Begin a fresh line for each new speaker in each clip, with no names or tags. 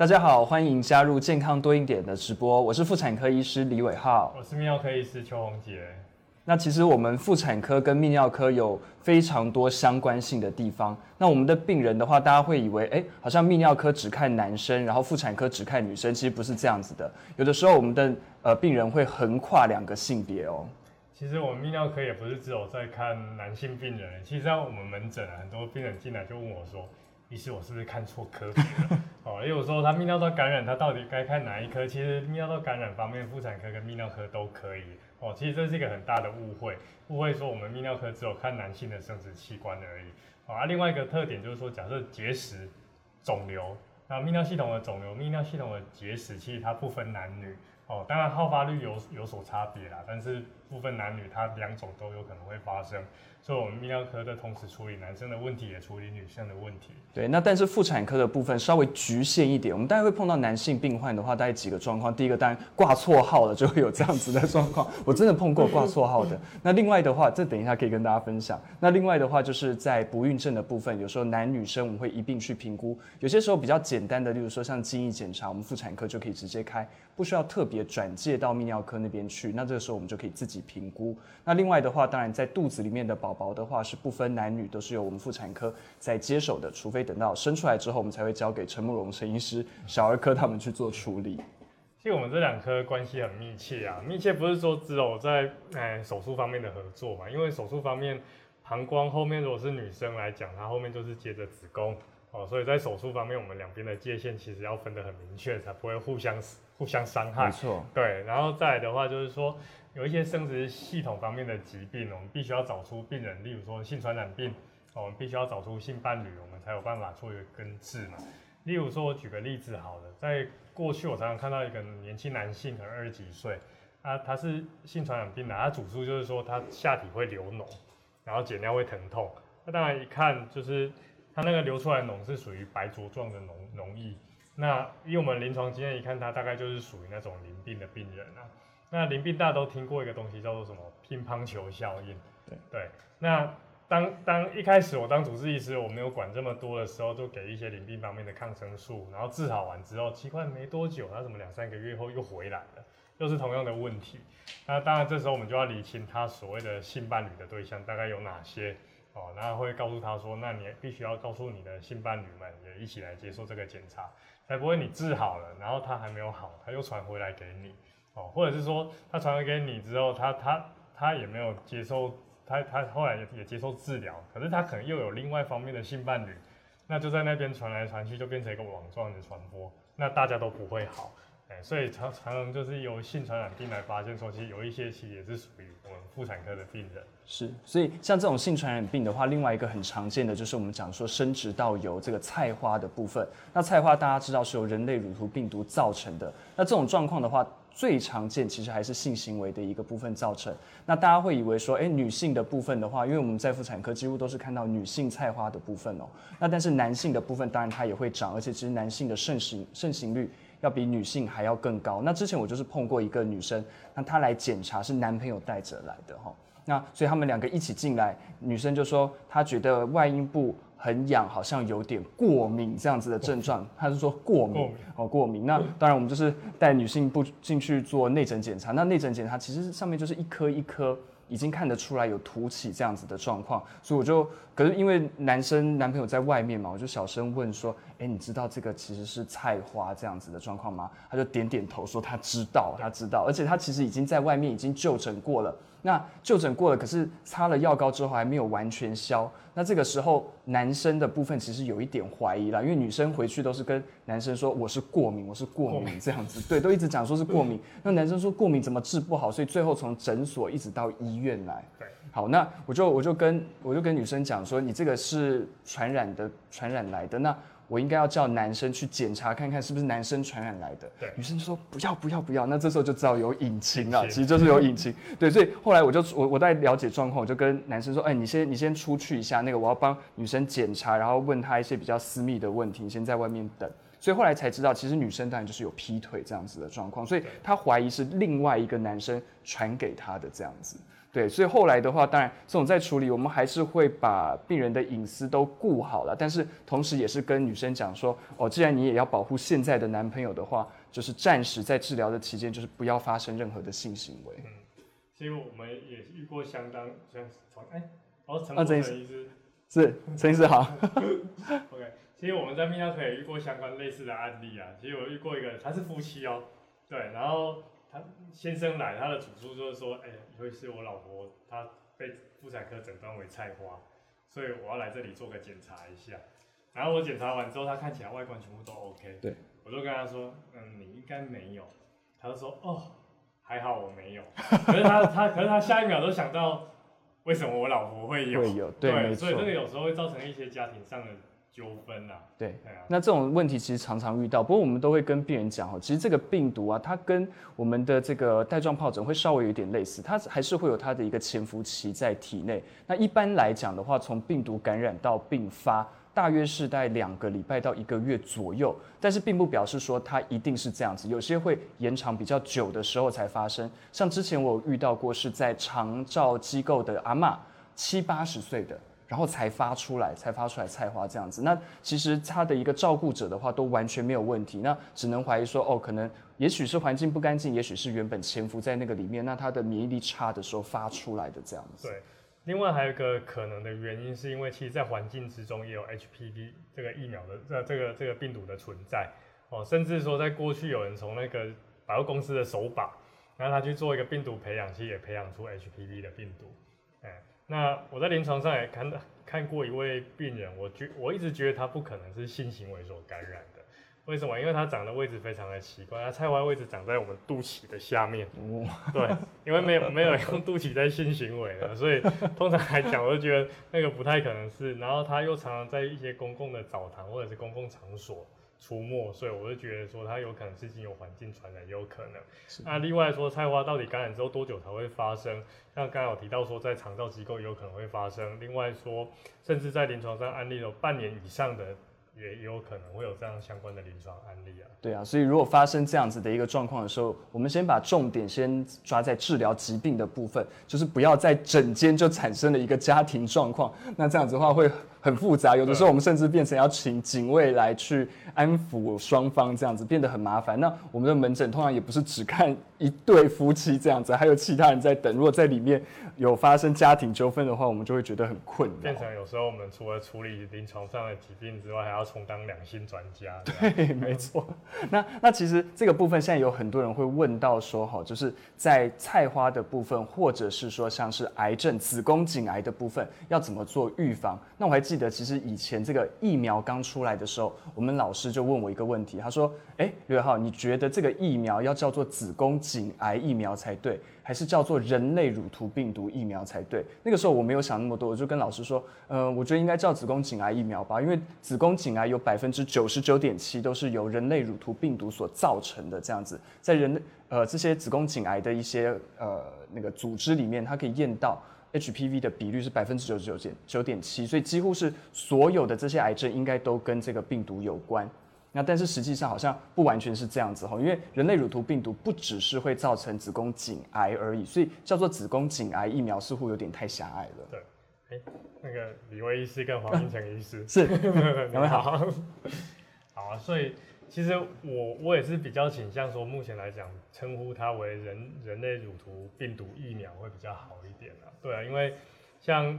大家好，欢迎加入健康多一点的直播，我是妇产科医师李伟浩。
我是泌尿科医师邱红杰。
那其实我们妇产科跟泌尿科有非常多相关性的地方。那我们的病人的话，大家会以为，哎，好像泌尿科只看男生，然后妇产科只看女生，其实不是这样子的。有的时候我们的呃病人会横跨两个性别哦。
其实我们泌尿科也不是只有在看男性病人，其实在我们门诊啊，很多病人进来就问我说。医师，我是不是看错科别了？哦，因为我说他泌尿道感染，他到底该看哪一科？其实泌尿道感染方面，妇产科跟泌尿科都可以。哦，其实这是一个很大的误会，误会说我们泌尿科只有看男性的生殖器官而已。啊，另外一个特点就是说，假设结石、肿瘤，那泌尿系统的肿瘤、泌尿系统的结石，其实它不分男女。哦，当然好发率有有所差别啦，但是部分男女它两种都有可能会发生。所以，我们泌尿科的同时处理男生的问题，也处理女生的问题。
对，那但是妇产科的部分稍微局限一点。我们大概会碰到男性病患的话，大概几个状况。第一个，当然挂错号了，就会有这样子的状况。我真的碰过挂错号的。那另外的话，这等一下可以跟大家分享。那另外的话，就是在不孕症的部分，有时候男女生我们会一并去评估。有些时候比较简单的，例如说像精液检查，我们妇产科就可以直接开，不需要特别转介到泌尿科那边去。那这个时候我们就可以自己评估。那另外的话，当然在肚子里面的宝宝的话是不。分男女，都是由我们妇产科在接手的，除非等到生出来之后，我们才会交给陈慕容陈医师、小儿科他们去做处理。
其实我们这两科关系很密切啊，密切不是说只有在哎手术方面的合作嘛，因为手术方面膀胱后面如果是女生来讲，它后面就是接着子宫哦，所以在手术方面，我们两边的界限其实要分得很明确，才不会互相互相伤害。
没错，
对，然后再来的话就是说。有一些生殖系统方面的疾病，我们必须要找出病人，例如说性传染病，我们必须要找出性伴侣，我们才有办法做一个根治嘛。例如说，我举个例子好了，在过去我常常看到一个年轻男性，可能二十几岁，啊，他是性传染病的，他主诉就是说他下体会流脓，然后检尿会疼痛。那当然一看就是他那个流出来脓是属于白浊状的脓脓液。那以我们临床经验一看，他大概就是属于那种淋病的病人啊。那淋病大家都听过一个东西叫做什么乒乓球效应？
对
对。那当当一开始我当主治医师，我没有管这么多的时候，就给一些淋病方面的抗生素，然后治好完之后，奇怪没多久，他怎么两三个月后又回来了，又是同样的问题。那当然这时候我们就要理清他所谓的性伴侣的对象大概有哪些哦，然后会告诉他说，那你必须要告诉你的性伴侣们也一起来接受这个检查，才不会你治好了，然后他还没有好，他又传回来给你。哦，或者是说他传回给你之后，他他他也没有接受，他他后来也也接受治疗，可是他可能又有另外方面的性伴侣，那就在那边传来传去，就变成一个网状的传播，那大家都不会好，所以常常常就是由性传染病来发现说，其实有一些其实也是属于我们妇产科的病人。
是，所以像这种性传染病的话，另外一个很常见的就是我们讲说生殖道有这个菜花的部分，那菜花大家知道是由人类乳头病毒造成的，那这种状况的话。最常见其实还是性行为的一个部分造成。那大家会以为说，哎，女性的部分的话，因为我们在妇产科几乎都是看到女性菜花的部分哦。那但是男性的部分当然它也会长，而且其实男性的盛行盛行率要比女性还要更高。那之前我就是碰过一个女生，那她来检查是男朋友带着来的哈。那所以他们两个一起进来，女生就说她觉得外阴部。很痒，好像有点过敏这样子的症状，她是说过敏哦，过敏。那当然，我们就是带女性不进去做内诊检查。那内诊检查其实上面就是一颗一颗，已经看得出来有凸起这样子的状况。所以我就，可是因为男生男朋友在外面嘛，我就小声问说：“哎，你知道这个其实是菜花这样子的状况吗？”他就点点头说他知道，他知道，而且他其实已经在外面已经就诊过了。那就诊过了，可是擦了药膏之后还没有完全消。那这个时候男生的部分其实有一点怀疑了，因为女生回去都是跟男生说我是过敏，我是过敏这样子，对，都一直讲说是过敏。那男生说过敏怎么治不好，所以最后从诊所一直到医院来。
对，
好，那我就我就跟我就跟女生讲说，你这个是传染的，传染来的那。我应该要叫男生去检查看看是不是男生传染来的。
对，
女生就说不要不要不要，那这时候就知道有隐情了，其实就是有隐情。对，所以后来我就我我在了解状况，我就跟男生说，哎，你先你先出去一下，那个我要帮女生检查，然后问她一些比较私密的问题，你先在外面等。所以后来才知道，其实女生当然就是有劈腿这样子的状况，所以她怀疑是另外一个男生传给她的这样子。对，所以后来的话，当然这种在处理，我们还是会把病人的隐私都顾好了，但是同时也是跟女生讲说，哦，既然你也要保护现在的男朋友的话，就是暂时在治疗的期间，就是不要发生任何的性行为。
嗯，其实我们也遇过相当像从哎，哦，陈医师
是陈医师好，，
OK，其实我们在泌尿科也遇过相关类似的案例啊。其实我遇过一个，他是夫妻哦，对，然后他先生来，他的主诉就是说，哎、尤其是我老婆她被妇产科诊断为菜花，所以我要来这里做个检查一下。然后我检查完之后，她看起来外观全部都 OK，
对，
我就跟他说，嗯，你应该没有。他就说，哦，还好我没有。可是他他可是他下一秒都想到，为什么我老婆会有？
会有对没
所以这个有时候会造成一些家庭上的纠纷啊。
对。那这种问题其实常常遇到，不过我们都会跟病人讲哦，其实这个病毒啊，它跟我们的这个带状疱疹会稍微有点类似，它还是会有它的一个潜伏期在体内。那一般来讲的话，从病毒感染到病发，大约是在两个礼拜到一个月左右，但是并不表示说它一定是这样子，有些会延长比较久的时候才发生。像之前我有遇到过是在长照机构的阿嬷，七八十岁的。然后才发出来，才发出来菜花这样子。那其实他的一个照顾者的话，都完全没有问题。那只能怀疑说，哦，可能也许是环境不干净，也许是原本潜伏在那个里面，那他的免疫力差的时候发出来的这样子。
对。另外还有一个可能的原因，是因为其实，在环境之中也有 HPV 这个疫苗的这这个这个病毒的存在哦，甚至说在过去有人从那个百货公司的手把，然后他去做一个病毒培养，其实也培养出 HPV 的病毒。哎，那我在临床上也看到看过一位病人，我觉我一直觉得他不可能是性行为所感染的。为什么？因为他长的位置非常的奇怪，他菜花位置长在我们肚脐的下面。
哦，
对，因为没有没有用肚脐在性行为的，所以通常来讲，我就觉得那个不太可能是。然后他又常常在一些公共的澡堂或者是公共场所出没，所以我就觉得说它有可能是经由环境传染，也有可能。那另外说菜花到底感染之后多久才会发生？像刚才有提到说在肠道机构也有可能会发生，另外说甚至在临床上案例有半年以上的。也也有可能会有这样相关的临床案例啊。
对啊，所以如果发生这样子的一个状况的时候，我们先把重点先抓在治疗疾病的部分，就是不要在整间就产生了一个家庭状况，那这样子的话会很复杂，有的时候我们甚至变成要请警卫来去安抚双方，这样子变得很麻烦。那我们的门诊通常也不是只看一对夫妻这样子，还有其他人在等。如果在里面有发生家庭纠纷的话，我们就会觉得很困难
变。成有时候我们除了处理临床上的疾病之外，还要充当两性专家。
对，没错。那那其实这个部分现在有很多人会问到说，哈，就是在菜花的部分，或者是说像是癌症、子宫颈癌的部分，要怎么做预防？那我还记得，其实以前这个疫苗刚出来的时候，我们老师就问我一个问题，他说：“哎，刘伟浩，你觉得这个疫苗要叫做子宫颈癌疫苗才对，还是叫做人类乳头病毒疫苗才对？”那个时候我没有想那么多，我就跟老师说：“呃，我觉得应该叫子宫颈癌疫苗吧，因为子宫颈癌有百分之九十九点七都是由人类乳头病毒所造成的，这样子，在人呃这些子宫颈癌的一些呃那个组织里面，它可以验到。” HPV 的比率是百分之九十九点九点七，所以几乎是所有的这些癌症应该都跟这个病毒有关。那但是实际上好像不完全是这样子哈，因为人类乳头病毒不只是会造成子宫颈癌而已，所以叫做子宫颈癌疫苗似乎有点太狭隘了。
哎、那个李威医师跟黄英成医师，
是，
两位好。好啊，所以其实我我也是比较倾向说，目前来讲称呼它为人人类乳头病毒疫苗会比较好一点啊。对啊，因为像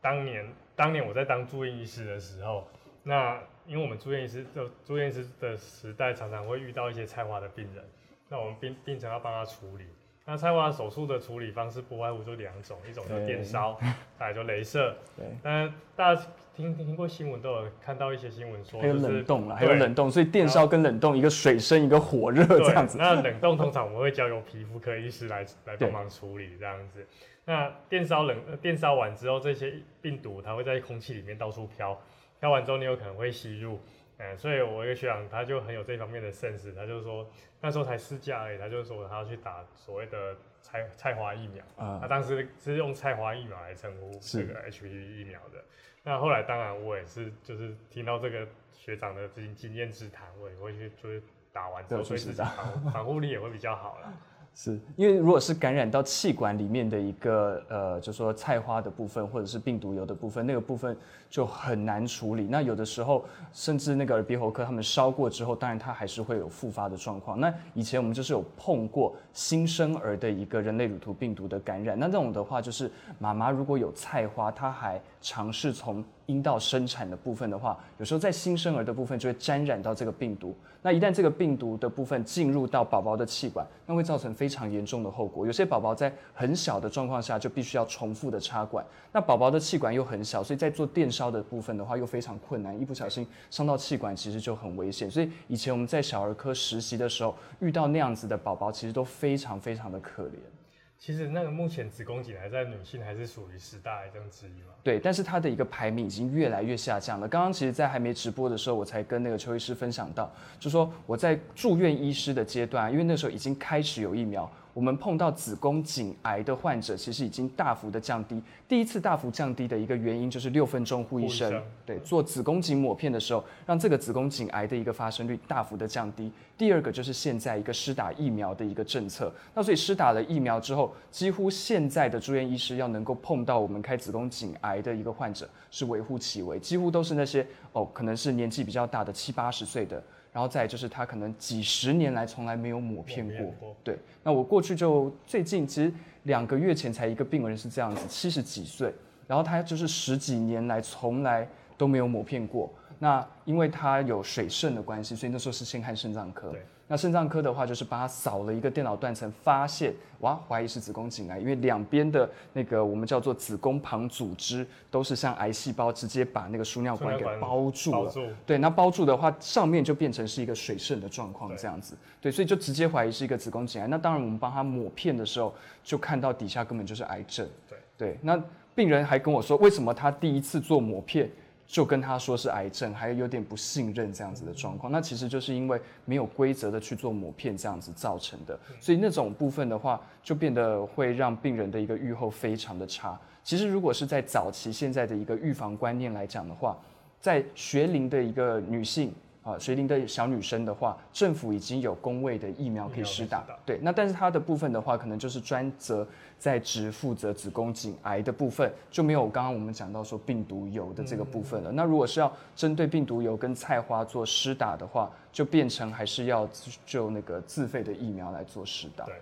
当年当年我在当住院医师的时候，那因为我们住院医师就住院医师的时代，常常会遇到一些菜花的病人，那我们病病程要帮他处理。那菜花手术的处理方式不外乎就两种，一种就电烧，再来就镭射。
对，
但大家听听过新闻都有看到一些新闻说，
还有
就是
冷冻啦，还有冷冻，所以电烧跟冷冻一个水深一个火热这样子。
那冷冻通常我们会交由皮肤科医师来来帮忙处理这样子。那电烧冷呃电烧完之后，这些病毒它会在空气里面到处飘，飘完之后你有可能会吸入。嗯，所以我一个学长他就很有这方面的 sense，他就说那时候才试驾而已，他就说他要去打所谓的菜菜花疫苗。
啊
他当时是用菜花疫苗来称呼
是
这个 HPV 疫苗的。那后来当然我也是就是听到这个学长的经经验之谈，我也会去就是打完之后
对去试
对自己防防护力也会比较好了。
是因为如果是感染到气管里面的一个呃，就说菜花的部分或者是病毒油的部分，那个部分就很难处理。那有的时候甚至那个耳鼻喉科他们烧过之后，当然它还是会有复发的状况。那以前我们就是有碰过新生儿的一个人类乳头病毒的感染，那这种的话就是妈妈如果有菜花，她还尝试从阴道生产的部分的话，有时候在新生儿的部分就会沾染到这个病毒。那一旦这个病毒的部分进入到宝宝的气管，那会造成非常严重的后果。有些宝宝在很小的状况下就必须要重复的插管。那宝宝的气管又很小，所以在做电烧的部分的话又非常困难，一不小心伤到气管其实就很危险。所以以前我们在小儿科实习的时候，遇到那样子的宝宝，其实都非常非常的可怜。
其实那个目前子宫颈癌在女性还是属于十大癌症之一嘛？
对，但是它的一个排名已经越来越下降了。刚刚其实，在还没直播的时候，我才跟那个邱医师分享到，就说我在住院医师的阶段，因为那时候已经开始有疫苗。我们碰到子宫颈癌的患者，其实已经大幅的降低。第一次大幅降低的一个原因就是六分钟呼一声，对，做子宫颈抹片的时候，让这个子宫颈癌的一个发生率大幅的降低。第二个就是现在一个施打疫苗的一个政策。那所以施打了疫苗之后，几乎现在的住院医师要能够碰到我们开子宫颈癌的一个患者是微乎其微，几乎都是那些哦，可能是年纪比较大的七八十岁的。然后再就是他可能几十年来从来没有抹片过，对。那我过去就最近其实两个月前才一个病人是这样子，七十几岁，然后他就是十几年来从来都没有抹片过。那因为他有水肾的关系，所以那时候是先看肾脏科。那肾脏科的话，就是帮他扫了一个电脑断层，发现哇，怀疑是子宫颈癌，因为两边的那个我们叫做子宫旁组织都是像癌细胞直接把那个输尿管给包住了。对，那包住的话，上面就变成是一个水肾的状况这样子。对，所以就直接怀疑是一个子宫颈癌。那当然，我们帮他抹片的时候，就看到底下根本就是癌症。
对
对，那病人还跟我说，为什么他第一次做抹片？就跟他说是癌症，还有点不信任这样子的状况，那其实就是因为没有规则的去做抹片这样子造成的，所以那种部分的话，就变得会让病人的一个预后非常的差。其实如果是在早期现在的一个预防观念来讲的话，在学龄的一个女性。啊，学龄的小女生的话，政府已经有公卫的疫苗可以施打。对，那但是它的部分的话，可能就是专责在职负责子宫颈癌的部分，就没有刚刚我们讲到说病毒疣的这个部分了。那如果是要针对病毒疣跟菜花做施打的话，就变成还是要就那个自费的疫苗来做施打。
对，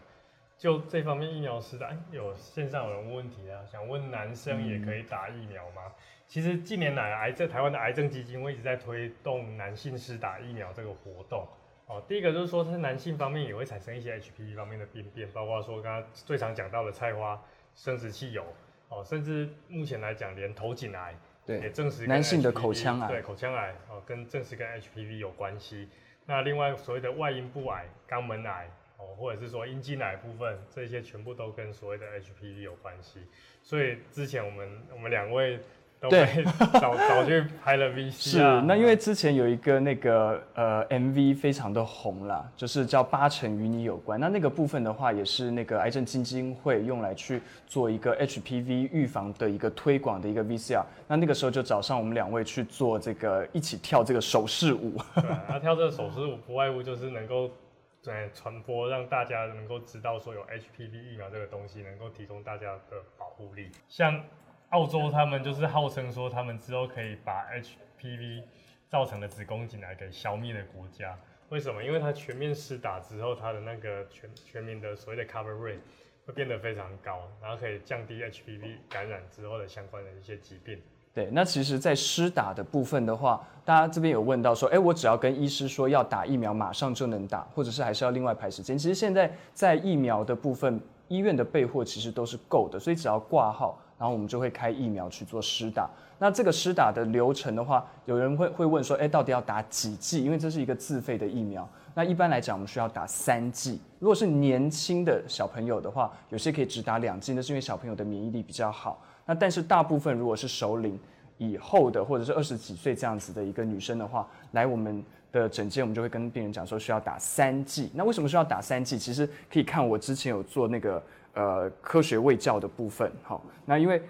就这方面疫苗施打，有线上有人问问题啊，想问男生也可以打疫苗吗？其实近年来，癌症台湾的癌症基金会一直在推动男性施打疫苗这个活动。哦，第一个就是说，它男性方面也会产生一些 HPV 方面的病变，包括说刚刚最常讲到的菜花、生殖器疣，哦，甚至目前来讲，连头颈癌也证实
男性的口腔癌，
对口腔癌哦，跟证实跟 HPV 有关系。那另外所谓的外阴部癌、肛门癌哦，或者是说阴茎癌部分，这些全部都跟所谓的 HPV 有关系。所以之前我们我们两位。对，早早去拍了 VC
是，那因为之前有一个那个呃 MV 非常的红啦，就是叫八成与你有关。那那个部分的话，也是那个癌症基金会用来去做一个 HPV 预防的一个推广的一个 VCR。那那个时候就找上我们两位去做这个一起跳这个手势舞。
对，他跳这个手势舞不外乎就是能够对传播，让大家能够知道说有 HPV 疫苗这个东西，能够提供大家的保护力。像澳洲他们就是号称说，他们之后可以把 HPV 造成的子宫颈癌给消灭的国家。为什么？因为它全面施打之后，它的那个全全民的所谓的 cover rate 会变得非常高，然后可以降低 HPV 感染之后的相关的一些疾病。
对，那其实，在施打的部分的话，大家这边有问到说，哎，我只要跟医师说要打疫苗，马上就能打，或者是还是要另外排时间？其实现在在疫苗的部分，医院的备货其实都是够的，所以只要挂号。然后我们就会开疫苗去做施打。那这个施打的流程的话，有人会会问说，哎，到底要打几剂？因为这是一个自费的疫苗。那一般来讲，我们需要打三剂。如果是年轻的小朋友的话，有些可以只打两剂，那是因为小朋友的免疫力比较好。那但是大部分如果是熟龄以后的，或者是二十几岁这样子的一个女生的话，来我们的诊间，我们就会跟病人讲说需要打三剂。那为什么需要打三剂？其实可以看我之前有做那个。呃科学卫教的部分。好，那因为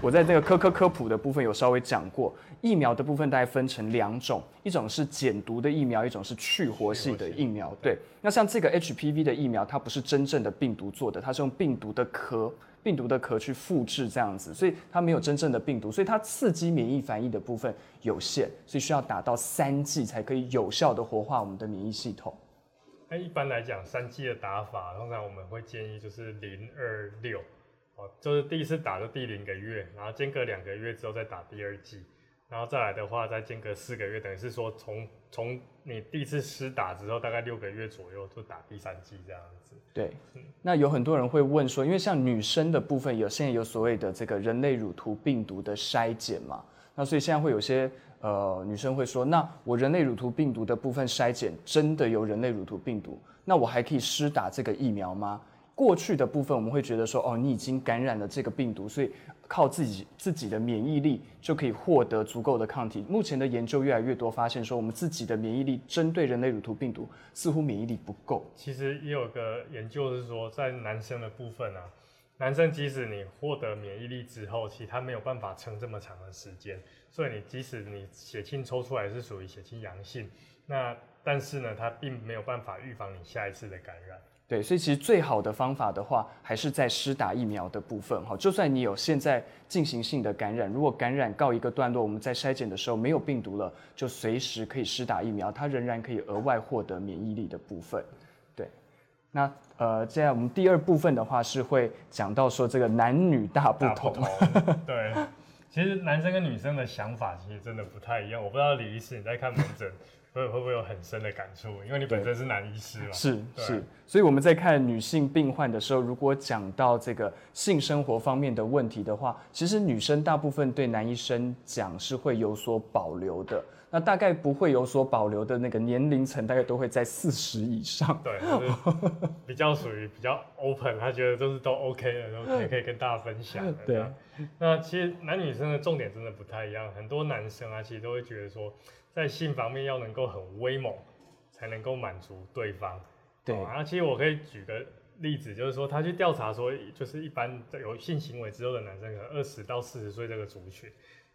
我在这个科科科普的部分有稍微讲过，疫苗的部分大概分成两种，一种是减毒的疫苗，一种是去活性的疫苗。对，那像这个 HPV 的疫苗，它不是真正的病毒做的，它是用病毒的壳。病毒的壳去复制这样子，所以它没有真正的病毒，所以它刺激免疫反应的部分有限，所以需要打到三剂才可以有效的活化我们的免疫系统。
那一般来讲，三剂的打法，通常我们会建议就是零二六，哦，就是第一次打就第零个月，然后间隔两个月之后再打第二剂。然后再来的话，再间隔四个月，等于是说从从你第一次施打之后，大概六个月左右就打第三剂这样子。
对，那有很多人会问说，因为像女生的部分有现在有所谓的这个人类乳头病毒的筛检嘛，那所以现在会有些呃女生会说，那我人类乳头病毒的部分筛检真的有人类乳头病毒，那我还可以施打这个疫苗吗？过去的部分我们会觉得说，哦，你已经感染了这个病毒，所以。靠自己自己的免疫力就可以获得足够的抗体。目前的研究越来越多，发现说我们自己的免疫力针对人类乳头病毒似乎免疫力不够。
其实也有个研究是说，在男生的部分啊，男生即使你获得免疫力之后，其实他没有办法撑这么长的时间。所以你即使你血清抽出来是属于血清阳性，那但是呢，它并没有办法预防你下一次的感染。
对，所以其实最好的方法的话，还是在施打疫苗的部分哈。就算你有现在进行性的感染，如果感染告一个段落，我们在筛检的时候没有病毒了，就随时可以施打疫苗，它仍然可以额外获得免疫力的部分。对，那呃，接下来我们第二部分的话是会讲到说这个男女大不同。
对，其实男生跟女生的想法其实真的不太一样。我不知道李医师你在看门诊。会会不会有很深的感触？因为你本身是男医师嘛。
是是，所以我们在看女性病患的时候，如果讲到这个性生活方面的问题的话，其实女生大部分对男医生讲是会有所保留的。那大概不会有所保留的那个年龄层，大概都会在四十以上。
对，比较属于比较 open，他觉得都是都 OK 的，都可以 可以跟大家分享。
对。
那其实男女生的重点真的不太一样，很多男生啊，其实都会觉得说。在性方面要能够很威猛，才能够满足对方。
对，
啊，其实我可以举个例子，就是说他去调查说，就是一般有性行为之后的男生，可能二十到四十岁这个族群，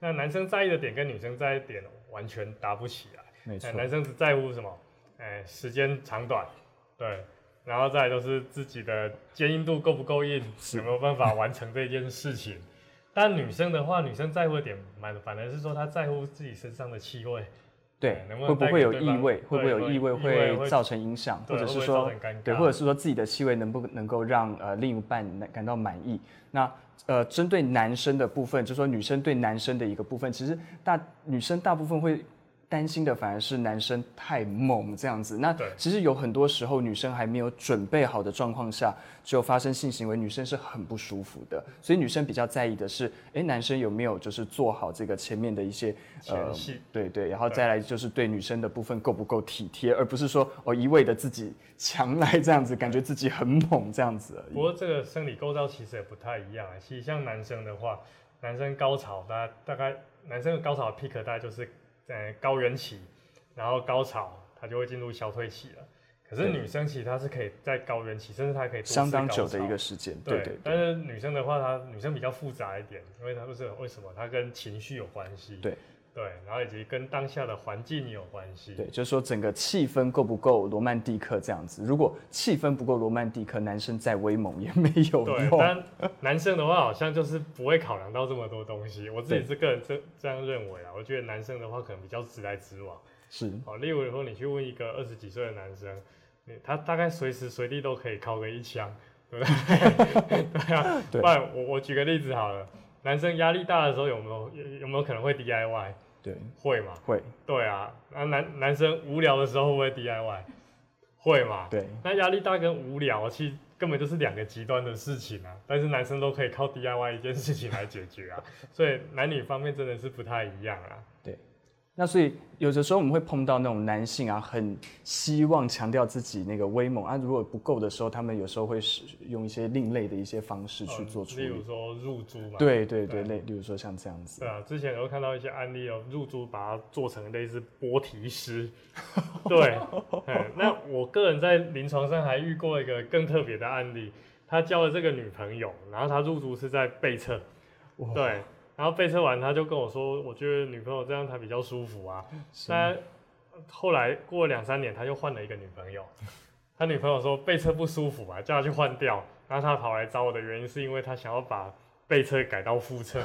那男生在意的点跟女生在意的点完全搭不起来。
没错，
男生只在乎什么？哎，时间长短，对，然后再都是自己的坚硬度够不够硬，有没有办法完成这件事情。但女生的话，女生在乎的点，反反而是说她在乎自己身上的气味。
对，会不会有异味？会不会有异味会造成影响？或者是说，对，或者是说自己的气味能不能够让呃另一半感到满意？那呃，针对男生的部分，就说女生对男生的一个部分，其实大女生大部分会。担心的反而是男生太猛这样子，那其实有很多时候女生还没有准备好的状况下就发生性行为，女生是很不舒服的。所以女生比较在意的是，哎，男生有没有就是做好这个前面的一些
呃，
对对，然后再来就是对女生的部分够不够体贴，而不是说哦一味的自己强来这样子，感觉自己很猛这样子而已。
不过这个生理构造其实也不太一样啊。其实像男生的话，男生高潮大概大概男生的高潮 peak 大概就是。在高原期，然后高潮，它就会进入消退期了。可是女生其实她是可以在高原期，甚至她可以
相当久的一个时间。对对。
但是女生的话，她女生比较复杂一点，因为她不是为什么？她跟情绪有关系。
对。
对，然后以及跟当下的环境有关系。
对，就是说整个气氛够不够罗曼蒂克这样子。如果气氛不够罗曼蒂克，男生再威猛也没有用。
对，但男生的话好像就是不会考量到这么多东西。我自己是个人这这样认为啊。我觉得男生的话可能比较直来直往。
是。
哦，例如说你去问一个二十几岁的男生，他大概随时随地都可以靠个一枪，对不对？对啊。不然我我举个例子好了。男生压力大的时候有没有有没有可能会 DIY？
对，
会嘛？
会。
对啊，那男男生无聊的时候会不会 DIY？会嘛？
对。
那压力大跟无聊其实根本就是两个极端的事情啊，但是男生都可以靠 DIY 一件事情来解决啊，所以男女方面真的是不太一样啊。
对。那所以有的时候我们会碰到那种男性啊，很希望强调自己那个威猛啊，如果不够的时候，他们有时候会使用一些另类的一些方式去做处理，
例如说入珠嘛。
对对对，类例如说像这样子。
对啊，之前有看到一些案例哦，入珠把它做成类似波提师。对，那我个人在临床上还遇过一个更特别的案例，他交了这个女朋友，然后他入珠是在背侧，对，然后背侧完他就跟我说，我觉得女朋友这样才比较舒服啊。那后来过了两三年，他又换了一个女朋友，他女朋友说背侧不舒服啊，叫他去换掉，然后他跑来找我的原因是因为他想要把。背侧改到腹侧，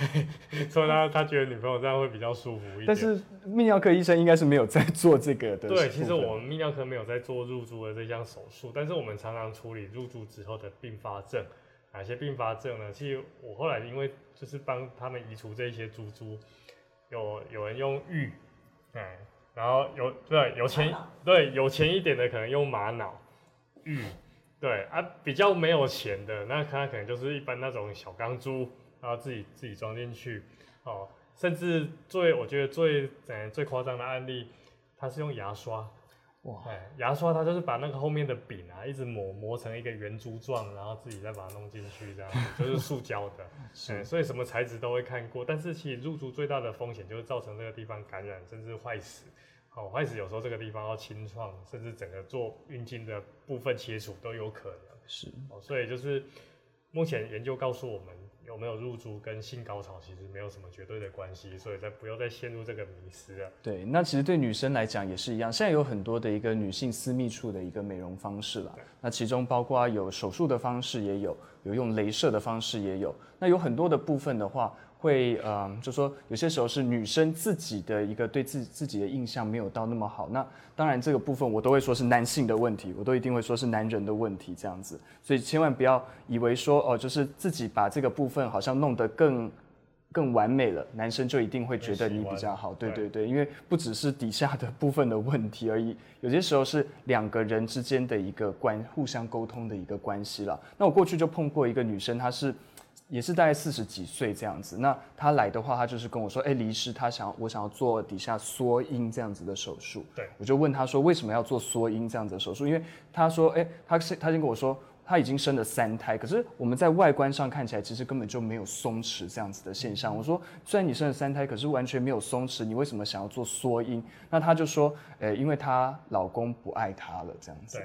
所以他他觉得女朋友这样会比较舒服一点。
但是泌尿科医生应该是没有在做这个的。
对，其实我们泌尿科没有在做入住的这项手术，但是我们常常处理入住之后的并发症。哪些并发症呢？其实我后来因为就是帮他们移除这些珠珠，有有人用玉，嗯，然后有对有钱对有钱一点的可能用玛瑙玉。对啊，比较没有钱的，那他可能就是一般那种小钢珠，然后自己自己装进去，哦，甚至最我觉得最呃最夸张的案例，他是用牙刷，哇，哎，牙刷它就是把那个后面的柄啊，一直磨磨成一个圆珠状，然后自己再把它弄进去，这样子就是塑胶的，是，所以什么材质都会看过，但是其实入珠最大的风险就是造成这个地方感染甚至坏死。哦，坏死有时候这个地方要清创，甚至整个做运镜的部分切除都有可能。
是
哦，所以就是目前研究告诉我们，有没有入住跟性高潮其实没有什么绝对的关系，所以再不要再陷入这个迷思了。
对，那其实对女生来讲也是一样，现在有很多的一个女性私密处的一个美容方式了。那其中包括有手术的方式也有，有用镭射的方式也有。那有很多的部分的话。会嗯，就说有些时候是女生自己的一个对自自己的印象没有到那么好，那当然这个部分我都会说是男性的问题，我都一定会说是男人的问题这样子，所以千万不要以为说哦，就是自己把这个部分好像弄得更更完美了，男生就一定会觉得你比较好，对对对，因为不只是底下的部分的问题而已，有些时候是两个人之间的一个关互相沟通的一个关系了。那我过去就碰过一个女生，她是。也是大概四十几岁这样子，那他来的话，他就是跟我说，哎，李医师，他想我想要做底下缩阴这样子的手术。
对，
我就问他说，为什么要做缩阴这样子的手术？因为他说，哎，他是他先跟我说，他已经生了三胎，可是我们在外观上看起来，其实根本就没有松弛这样子的现象。我说，虽然你生了三胎，可是完全没有松弛，你为什么想要做缩阴？那他就说，哎，因为她老公不爱她了这样子。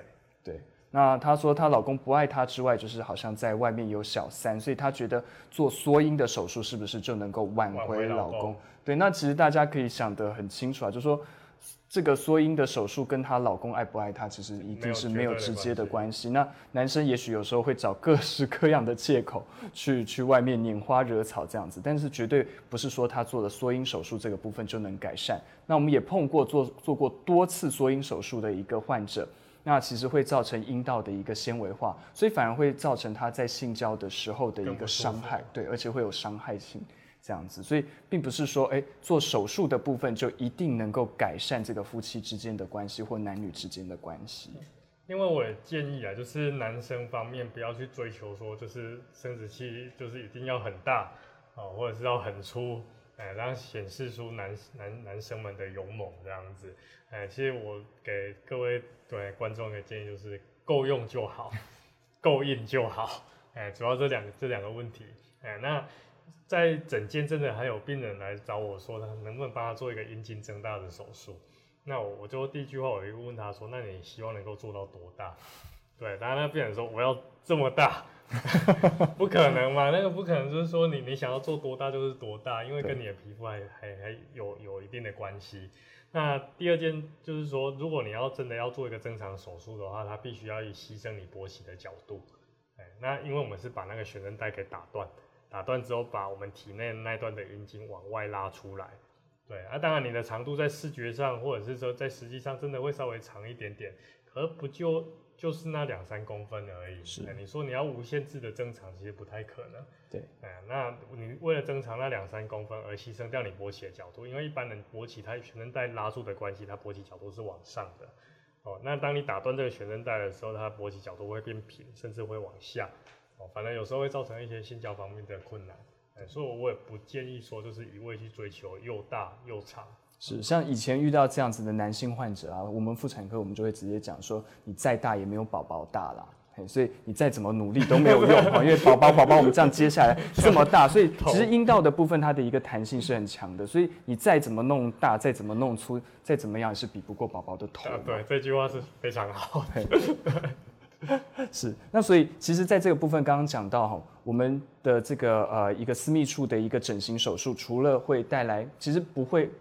对，
对。那她说她老公不爱她之外，就是好像在外面有小三，所以她觉得做缩阴的手术是不是就能够挽回老公？对，那其实大家可以想得很清楚啊，就说这个缩阴的手术跟她老公爱不爱她，其实一定是没有直接的关系。那男生也许有时候会找各式各样的借口去去外面拈花惹草这样子，但是绝对不是说他做了缩阴手术这个部分就能改善。那我们也碰过做做过多次缩阴手术的一个患者。那其实会造成阴道的一个纤维化，所以反而会造成他在性交的时候的一个伤害，对，而且会有伤害性这样子，所以并不是说，哎，做手术的部分就一定能够改善这个夫妻之间的关系或男女之间的关系。
因为我也建议啊，就是男生方面不要去追求说，就是生殖器就是一定要很大啊，或者是要很粗。哎，然后显示出男男男生们的勇猛这样子，哎，其实我给各位对观众的建议就是够用就好，够硬就好，哎，主要这两这两个问题，哎，那在整间真的还有病人来找我说，他能不能帮他做一个阴茎增大的手术？那我我就第一句话我就问他说，那你希望能够做到多大？对，当然那病人说我要这么大。不可能嘛？那个不可能，就是说你你想要做多大就是多大，因为跟你的皮肤还还还有有一定的关系。那第二件就是说，如果你要真的要做一个正常手术的话，它必须要以牺牲你勃起的角度。哎，那因为我们是把那个悬韧带给打断，打断之后把我们体内那段的阴茎往外拉出来。对啊，当然你的长度在视觉上或者是说在实际上真的会稍微长一点点，可不就？就是那两三公分而已。
是，
你说你要无限制的增长，其实不太可能。
对，
哎，那你为了增长那两三公分而牺牲掉你勃起的角度，因为一般人勃起它全韧带拉住的关系，它勃起角度是往上的。哦，那当你打断这个全韧带的时候，它勃起角度会变平，甚至会往下。哦，反正有时候会造成一些性交方面的困难。哎，所以我也不建议说就是一味去追求又大又长。
是，像以前遇到这样子的男性患者啊，我们妇产科我们就会直接讲说，你再大也没有宝宝大啦，所以你再怎么努力都没有用哈，因为宝宝宝宝我们这样接下来 这么大，所以其实阴道的部分它的一个弹性是很强的，所以你再怎么弄大，再怎么弄粗，再怎么样也是比不过宝宝的头。
对，这句话是非常好的。
是，那所以其实在这个部分刚刚讲到哈，我们的这个呃一个私密处的一个整形手术，除了会带来，其实不会。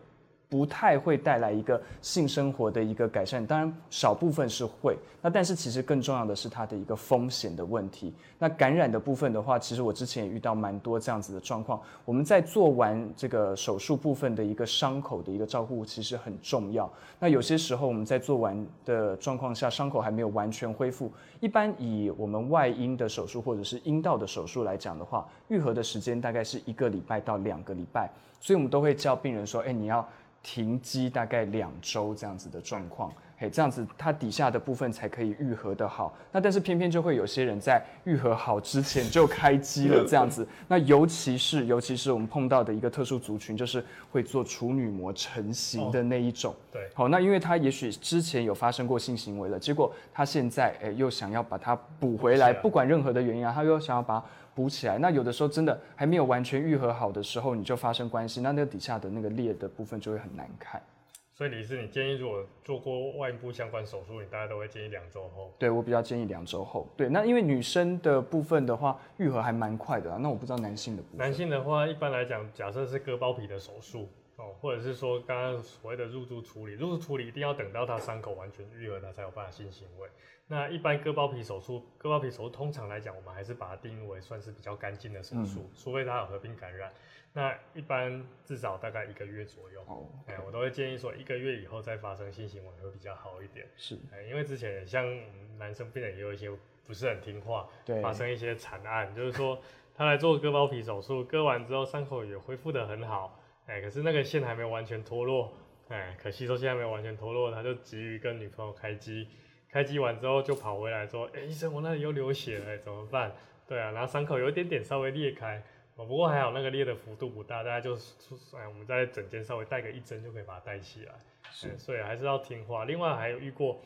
不太会带来一个性生活的一个改善，当然少部分是会，那但是其实更重要的是它的一个风险的问题。那感染的部分的话，其实我之前也遇到蛮多这样子的状况。我们在做完这个手术部分的一个伤口的一个照顾，其实很重要。那有些时候我们在做完的状况下，伤口还没有完全恢复，一般以我们外阴的手术或者是阴道的手术来讲的话，愈合的时间大概是一个礼拜到两个礼拜，所以我们都会叫病人说，哎，你要。停机大概两周这样子的状况，嘿，这样子它底下的部分才可以愈合的好。那但是偏偏就会有些人在愈合好之前就开机了这样子。那尤其是尤其是我们碰到的一个特殊族群，就是会做处女膜成型的那一种。
对，
好，那因为他也许之前有发生过性行为了，结果他现在诶又想要把它补回来，不管任何的原因啊，他又想要把。补起来，那有的时候真的还没有完全愈合好的时候，你就发生关系，那那个底下的那个裂的部分就会很难看。
所以李师，你建议如果做过外阴部相关手术，你大家都会建议两周后？
对我比较建议两周后。对，那因为女生的部分的话，愈合还蛮快的啊。那我不知道男性的部分。
男性的话，一般来讲，假设是割包皮的手术。哦，或者是说刚刚所谓的入住处理，入住处理一定要等到他伤口完全愈合，他才有办法性行为。那一般割包皮手术，割包皮手术通常来讲，我们还是把它定义为算是比较干净的手术，除非它有合并感染。那一般至少大概一个月左右。哦，哎，我都会建议说一个月以后再发生性行为会比较好一点。
是，
哎，因为之前像男生病人也有一些不是很听话，
对，
发生一些惨案，就是说他来做割包皮手术，割完之后伤口也恢复得很好。哎，可是那个线还没有完全脱落，哎，可惜说现在没有完全脱落，他就急于跟女朋友开机，开机完之后就跑回来说，哎，医生，我那里又流血了，怎么办？对啊，然后伤口有一点点稍微裂开，哦，不过还好那个裂的幅度不大，大家就哎，我们在整间稍微带个一针就可以把它带起来，是，所以还是要听话。另外还有遇过。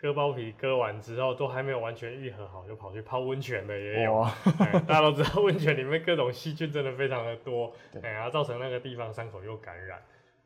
割包皮割完之后都还没有完全愈合好，就跑去泡温泉的也有。大家都知道温泉里面各种细菌真的非常的多，哎，然后造成那个地方伤口又感染，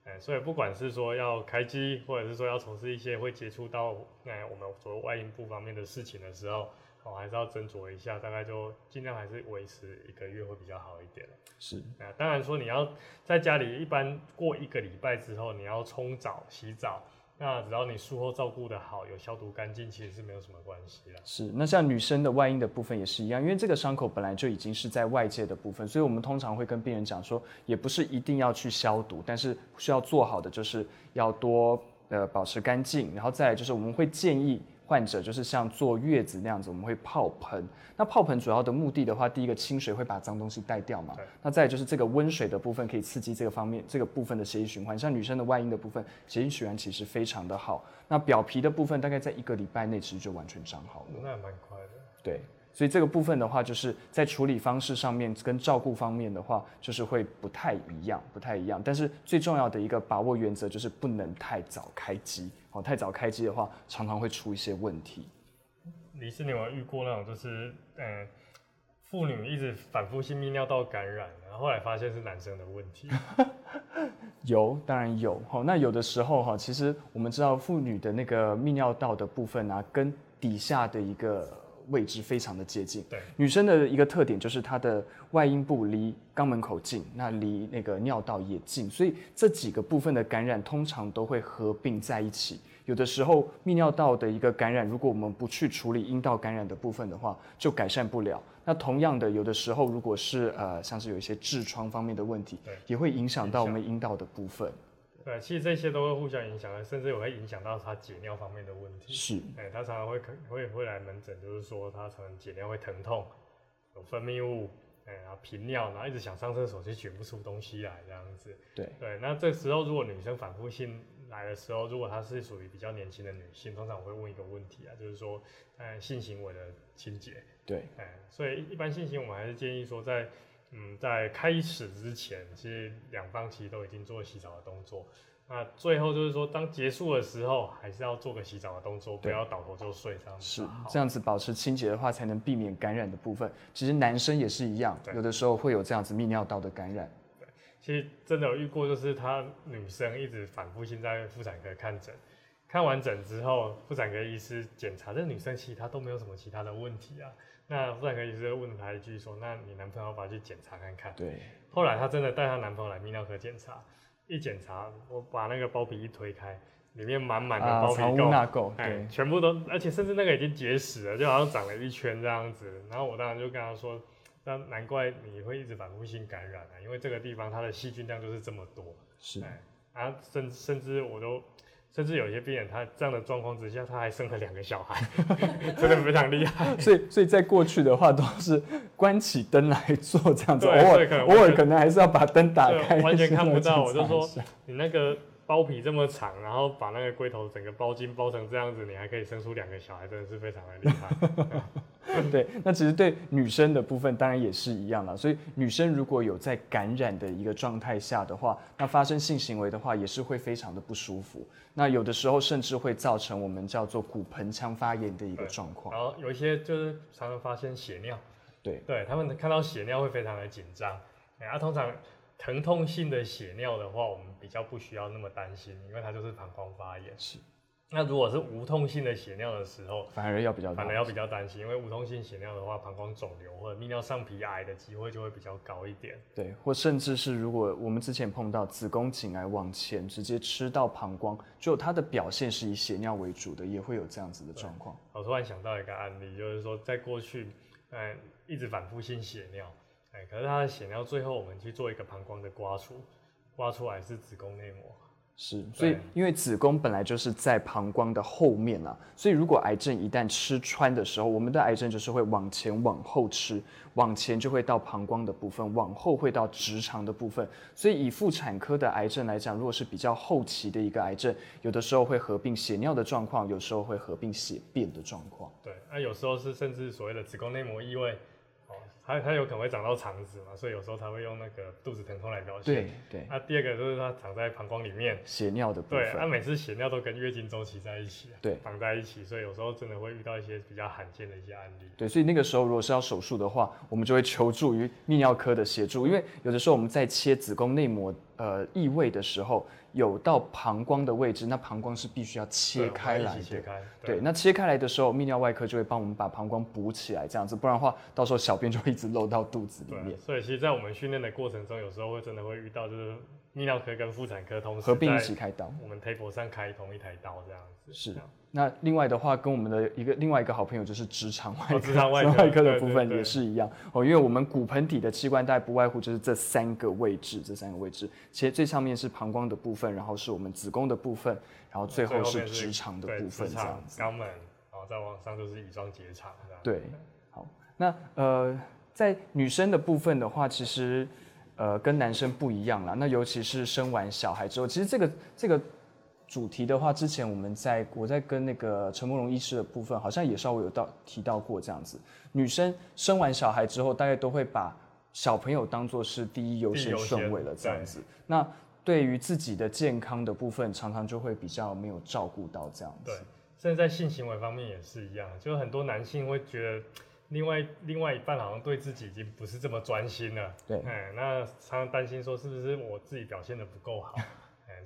哎，所以不管是说要开机，或者是说要从事一些会接触到哎我们所谓外阴部方面的事情的时候，哦，还是要斟酌一下，大概就尽量还是维持一个月会比较好一点。
是，
啊，当然说你要在家里一般过一个礼拜之后，你要冲澡洗澡。那只要你术后照顾的好，有消毒干净，其实是没有什么关系的。
是，那像女生的外阴的部分也是一样，因为这个伤口本来就已经是在外界的部分，所以我们通常会跟病人讲说，也不是一定要去消毒，但是需要做好的就是要多呃保持干净，然后再来就是我们会建议。患者就是像坐月子那样子，我们会泡盆。那泡盆主要的目的的话，第一个清水会把脏东西带掉嘛。那再就是这个温水的部分可以刺激这个方面这个部分的血液循环。像女生的外阴的部分，血液循环其实非常的好。那表皮的部分大概在一个礼拜内其实就完全长好了。
那蛮快的。
对。所以这个部分的话，就是在处理方式上面跟照顾方面的话，就是会不太一样，不太一样。但是最重要的一个把握原则就是不能太早开机，哦，太早开机的话，常常会出一些问题。
李师，你有遇过那种就是，嗯，妇女一直反复性泌尿道感染，然后后来发现是男生的问题？
有，当然有。好，那有的时候哈，其实我们知道妇女的那个泌尿道的部分啊，跟底下的一个。位置非常的接近。
对，
女生的一个特点就是她的外阴部离肛门口近，那离那个尿道也近，所以这几个部分的感染通常都会合并在一起。有的时候泌尿道的一个感染，如果我们不去处理阴道感染的部分的话，就改善不了。那同样的，有的时候如果是呃像是有一些痔疮方面的问题，也会影响到我们阴道的部分。
对，其实这些都会互相影响的，甚至也会影响到他解尿方面的问题。
是，
哎，他常常会会会来门诊，就是说他常常解尿会疼痛，有分泌物，哎，然后频尿，然后一直想上厕所，就选不出东西来这样子。
对
对，那这时候如果女生反复性来的时候，如果她是属于比较年轻的女性，通常我会问一个问题啊，就是说，哎，性行为的清洁。
对，
哎，所以一般性行为我们还是建议说在。嗯，在开始之前，其实两方其实都已经做洗澡的动作。那最后就是说，当结束的时候，还是要做个洗澡的动作，不要倒头就睡这样子。
是这样子保持清洁的话，才能避免感染的部分。其实男生也是一样，有的时候会有这样子泌尿道的感染。
对，其实真的有遇过，就是他女生一直反复性在妇产科看诊。看完诊之后，妇产科医师检查这女生其实她都没有什么其他的问题啊。那妇产科医师问她一句说：“那你男朋友要不要去检查看看？”
对，
后来她真的带她男朋友来泌尿科检查，一检查，我把那个包皮一推开，里面满满的
啊，
包皮垢，哎
对，，
全部都，而且甚至那个已经结石了，就好像长了一圈这样子。然后我当然就跟他说，那难怪你会一直反复性感染啊，因为这个地方它的细菌量就是这么多。
是，
哎，啊，甚甚至我都，甚至有些病人他这样的状况之下，他还生了两个小孩，真的非常厉害。
所以所以在过去的话都是关起灯来做这样子，偶尔
可能
偶尔可能还是要把灯打开，
完全看不到我就说你那个包皮这么长，然后把那个龟头整个包筋包成这样子，你还可以生出两个小孩，真的是非常的厉害。
对，那其实对女生的部分当然也是一样啦。所以女生如果有在感染的一个状态下的话，那发生性行为的话也是会非常的不舒服。那有的时候甚至会造成我们叫做骨盆腔发炎的一个
对
状况。
然后有一些就是常常发生血尿，
对，
对他们看到血尿会非常的紧张。哎，啊，通常疼痛性的血尿的话，我们比较不需要那么担心，因为它就是膀胱发炎。
是。
那如果是无痛性的血尿的时候，
反而要比较大
反而要比较担心，因为无痛性血尿的话，膀胱肿瘤或者泌尿上皮癌的机会就会比较高一点。
对，或甚至是如果我们之前碰到子宫颈癌往前直接吃到膀胱，就它的表现是以血尿为主的，也会有这样子的状况。
我突然想到一个案例，就是说在过去，嗯，一直反复性血尿，哎，可是它的血尿最后我们去做一个膀胱的刮除，刮出来是子宫内膜。
是，所以因为子宫本来就是在膀胱的后面啊，所以如果癌症一旦吃穿的时候，我们的癌症就是会往前往后吃，往前就会到膀胱的部分，往后会到直肠的部分。所以以妇产科的癌症来讲，如果是比较后期的一个癌症，有的时候会合并血尿的状况，有时候会合并血便的状况。
对，那、有时候是甚至所谓的子宫内膜异位，哦，它它有可能会长到肠子嘛，所以有时候才会用那个肚子疼痛来表现。
对对，
那、第二个就是它长在膀胱里面，
血尿的部分
对，它、
分。
每次血尿都跟月经周期在一起，
对
绑在一起，所以有时候真的会遇到一些比较罕见的一些案例。
对，所以那个时候如果是要手术的话，我们就会求助于泌尿科的协助，因为有的时候我们在切子宫内膜呃异位的时候，有到膀胱的位置，那膀胱是必须要切开来
切开，
对，那切开来的时候，泌尿外科就会帮我们把膀胱补起来，这样子，不然的话，到时候小便就会一直漏到肚子里面，，
所以其实，在我们训练的过程中，有时候会真的会遇到，就是泌尿科跟妇产科同时
合并一起开刀。
我们 table 上开同一台刀这样子。
是那另外的话，跟我们的一个另外一个好朋友就是直肠外
直肠外科
的部分也是一样哦，因为我们骨盆底的器官大概不外乎就是这三个位置，这三个位置，其实最上面是膀胱的部分，然后是我们子宫的部分，然后最后是直肠的部分
直
这样子。
肠、肛门，然后再往上就是乙状结肠。
对，好，那呃，在女生的部分的话，其实呃跟男生不一样啦。那尤其是生完小孩之后，其实这个这个主题的话，之前我们在我在跟那个陈慕容医师的部分，好像也稍微有到提到过这样子。女生生完小孩之后，大概都会把小朋友当做是第一优先顺位了这样子。那对于自己的健康的部分，常常就会比较没有照顾到这样子。
对，甚至在性行为方面也是一样，就很多男性会觉得。另外，另外一半好像对自己已经不是这么专心了，
对
哎，那常常担心说是不是我自己表现的不够好，哎，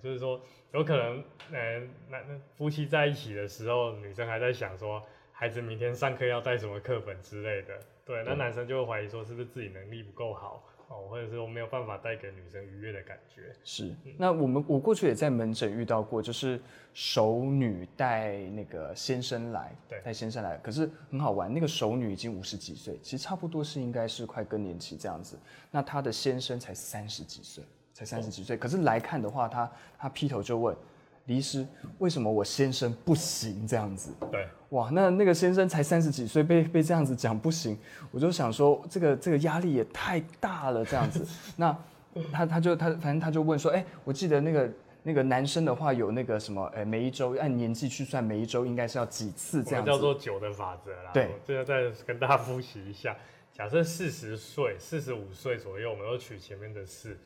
就是说有可能，呃，那那夫妻在一起的时候，女生还在想说孩子明天上课要带什么课本之类的，对，那男生就会怀疑说是不是自己能力不够好，哦，或者是我没有办法带给女生愉悦的感觉，
是，那我们我过去也在门诊遇到过，就是熟女带那个先生来，
对。
带先生来，可是很好玩，那个熟女已经五十几岁，其实差不多是应该是快更年期这样子，那她的先生才三十几岁，才三十几岁，可是来看的话，他他劈头就问李医师，为什么我先生不行这样子？
对，
哇，那那个先生才三十几岁，被被这样子讲不行，我就想说，这个这个压力也太大了，这样子。那他他就他反正他就问说，哎、我记得那个那个男生的话有那个什么，哎、每一周按年纪去算，每一周应该是要几次这样子。
我叫做九的法则啦。
对
我这个再跟大家复习一下。假设四十岁、四十五岁左右，我们都取前面的四，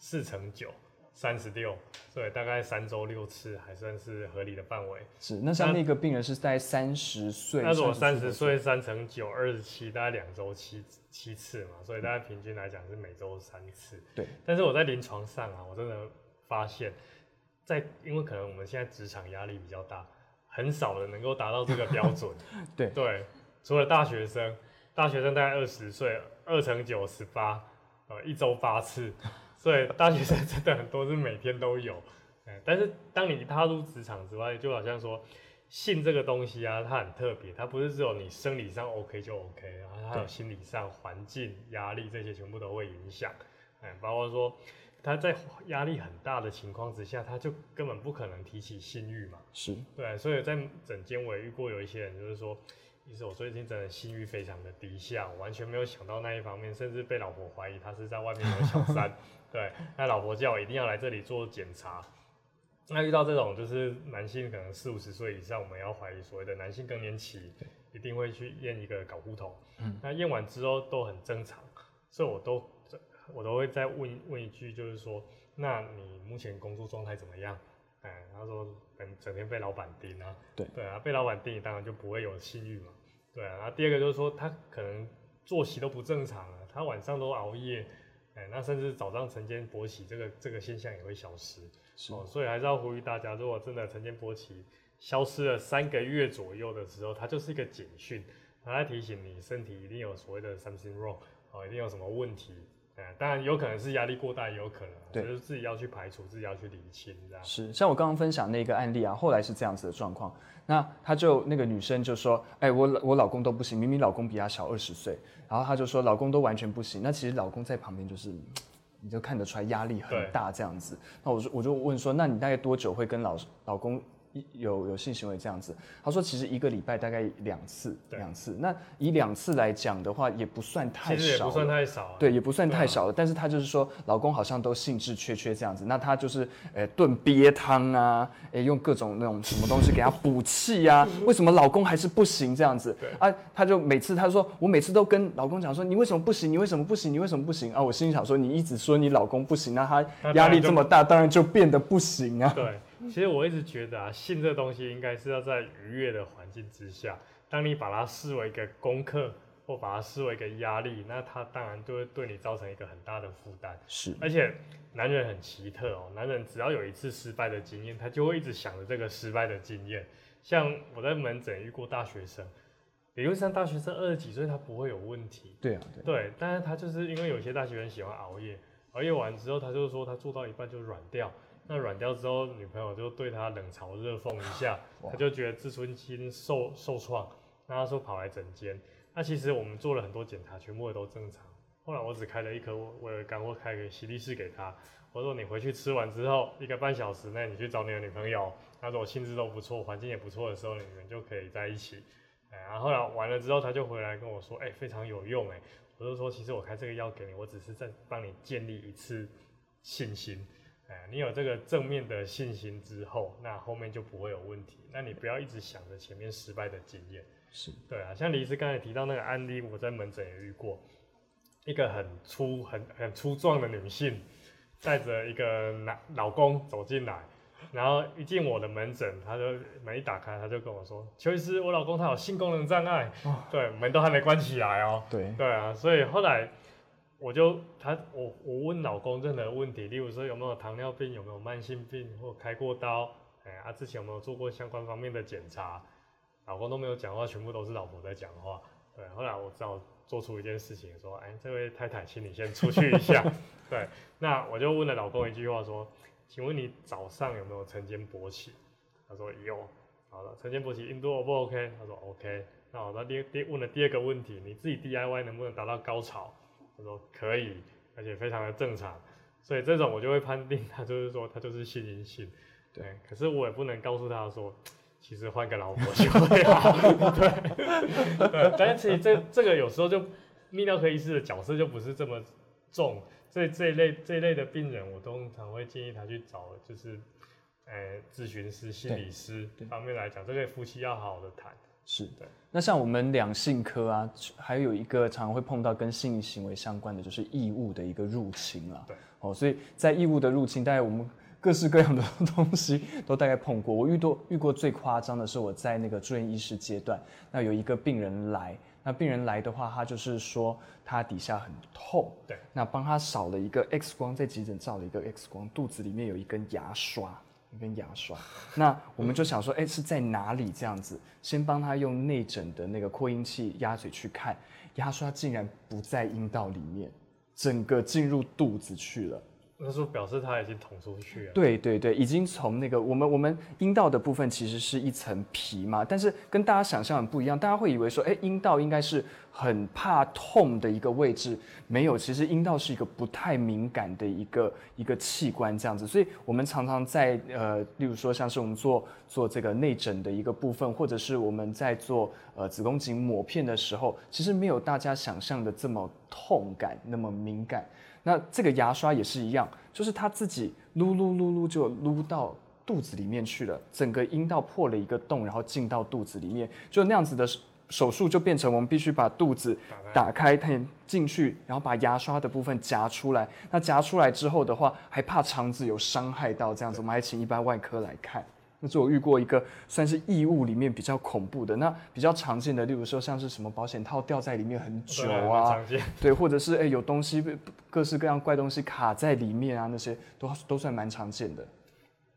四乘九，三十六，所以大概三周六次，还算是合理的范围。
是，那像那个病人是在三十岁，
那如果三十岁三乘九，二十七，大概两周七七次嘛，所以大概平均来讲是每周三次。
对，
但是我在临床上啊，我真的发现，在因为可能我们现在职场压力比较大，很少人能够达到这个标准。
对
对，除了大学生，大学生大概二十岁，二乘九十八，呃，一周八次，所以大学生真的很多是每天都有。哎，但是当你踏入职场之外，就好像说性这个东西啊，它很特别，它不是只有你生理上 OK 就 OK，然后它还有心理上、环境、压力这些全部都会影响。哎，包括说他在压力很大的情况之下，他就根本不可能提起性欲嘛。
是
对，所以在整间我也遇过有一些人，就是说，其实我最近真的性欲非常的低下，我完全没有想到那一方面，甚至被老婆怀疑他是在外面有小三。对，那老婆叫我一定要来这里做检查。那遇到这种就是男性可能四五十岁以上，我们要怀疑所谓的男性更年期，一定会去验一个睾固酮。嗯，那验完之后都很正常，所以我都我都会再问问一句，就是说，那你目前工作状态怎么样？哎，他说整整天被老板盯啊，
对
对啊，被老板盯，当然就不会有性欲嘛，对啊。然后第二个就是说，他可能作息都不正常了，他晚上都熬夜，哎，那甚至早上晨间勃起，这个这个现象也会消失。哦，所以还是要呼吁大家，如果真的晨间勃起消失了三个月左右的时候，它就是一个警讯，它在提醒你身体一定有所谓的 something wrong，哦，一定有什么问题。哎，当然有可能是压力过大，也有可能，
对
就是自己要去排除，自己要去理清，这样。
是，像我刚刚分享那个案例啊，后来是这样子的状况。那他就那个女生就说：“哎、我老我老公都不行，明明老公比她小二十岁。”然后她就说：“老公都完全不行。”那其实老公在旁边就是，你就看得出来压力很大这样子。那我就我就问说：“那你大概多久会跟老老公一有有性行为这样子？”他说：“其实一个礼拜大概两次，
对
两次。那以两次来讲的话，也不算太少，
其实也不算太少啊。
对，也不算太少了。但是她就是说，老公好像都兴致缺缺这样子，那她就是呃炖鳖汤啊，诶用各种那种什么东西给他补气啊。为什么老公还是不行这样子
对？
啊，她就每次她说，我每次都跟老公讲说，你为什么不行？你为什么不行？你为什么不行？啊，我心里想说，你一直说你老公不行，那他压力这么大，当然就变得不行啊。
对，其实我一直觉得啊，性这东西应该是要在愉悦的环境之下，当你把它视为一个功课，或把它视为一个压力，那它当然就会对你造成一个很大的负担。
是
而且男人很奇特哦，男人只要有一次失败的经验，他就会一直想着这个失败的经验。像我在门诊遇过大学生，理论上大学生二十几岁他不会有问题，
对啊，对，
对，但是他就是因为有些大学生喜欢熬夜，熬夜完之后，他就说他做到一半就软掉，那软掉之后，女朋友就对他冷嘲热讽一下，他就觉得自尊心受受创，那他说跑来整间，那其实我们做了很多检查，全部也都正常。后来我只开了一颗威尔刚或开个西力士给他，我说你回去吃完之后一个半小时内你去找你的女朋友，他说我心智都不错，环境也不错的时候，你们就可以在一起。哎，然后后来完了之后，他就回来跟我说，哎、非常有用，哎，我就说其实我开这个药给你，我只是在帮你建立一次信心。哎，你有这个正面的信心之后，那后面就不会有问题。那你不要一直想着前面失败的经验。
是
对啊，像李医师刚才提到那个案例，我在门诊也遇过，一个很粗、很很粗壮的女性，带着一个男老公走进来，然后一进我的门诊，她就门一打开，她就跟我说：“邱医师，我老公他有性功能障碍。对，门都还没关起来哦。
对，
对啊，所以后来我就他我我问老公任何问题，例如说有没有糖尿病，有没有慢性病，或开过刀，哎啊之前有没有做过相关方面的检查，老公都没有讲话，全部都是老婆在讲话。对，后来我只好做出一件事情，说，哎，这位太太，请你先出去一下。对，那我就问了老公一句话，说，请问你早上有没有晨间勃起？他说有。好了，晨间勃起硬度 O 不 OK？他说 OK。那我那第第问了第二个问题，你自己 DIY 能不能达到高潮？他说可以，而且非常的正常。所以这种我就会判定他就是说他就是性阴性。对，可是我也不能告诉他说，其实换个老婆就会好。对，对，但是其实这这个有时候就泌尿科医师的角色就不是这么重，所以这一类这一类的病人，我通常会建议他去找就是，呃，咨询师、心理师方面来讲，这个夫妻要好好的谈。
是
的。
那像我们两性科啊，还有一个常常会碰到跟性行为相关的，就是异物的一个入侵啊。
对。
哦，所以在异物的入侵，大概我们各式各样的东西都大概碰过。我遇到遇过最夸张的是我在那个住院医师阶段，那有一个病人来，那病人来的话，他就是说他底下很痛，
对，
那帮他扫了一个 X 光，在急诊照了一个 X 光，肚子里面有一根牙刷。跟牙刷。那我们就想说，哎、是在哪里这样子？先帮他用内诊的那个扩音器压嘴去看，牙刷竟然不在阴道里面，整个进入肚子去了。
那时候表示他已经捅出去了。
对对对，已经从那个我们我们阴道的部分其实是一层皮嘛，但是跟大家想象的不一样，大家会以为说，哎，阴道应该是很怕痛的一个位置，没有，其实阴道是一个不太敏感的一个一个器官这样子，所以我们常常在呃，例如说像是我们做做这个内诊的一个部分，或者是我们在做呃子宫颈抹片的时候，其实没有大家想象的这么痛感，那么敏感。那这个牙刷也是一样，就是它自己撸撸撸撸就撸到肚子里面去了，整个阴道破了一个洞，然后进到肚子里面，就那样子的手术就变成我们必须把肚子打开，它进去，然后把牙刷的部分夹出来。那夹出来之后的话，还怕肠子有伤害到这样子，我们还请一般外科来看。那是我遇过一个算是异物里面比较恐怖的，那比较常见的，例如说像是什么保险套掉在里面很久啊。对，或者是哎、有东西被各式各样怪东西卡在里面啊，那些都都算蛮常见的。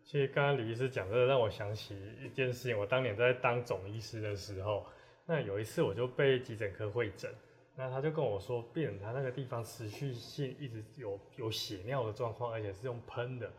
其实刚刚李医师讲这个，让我想起一件事情。我当年在当总医师的时候，那有一次我就被急诊科会诊，那他就跟我说，病人他那个地方持续性一直有有血尿的状况，而且是用喷的。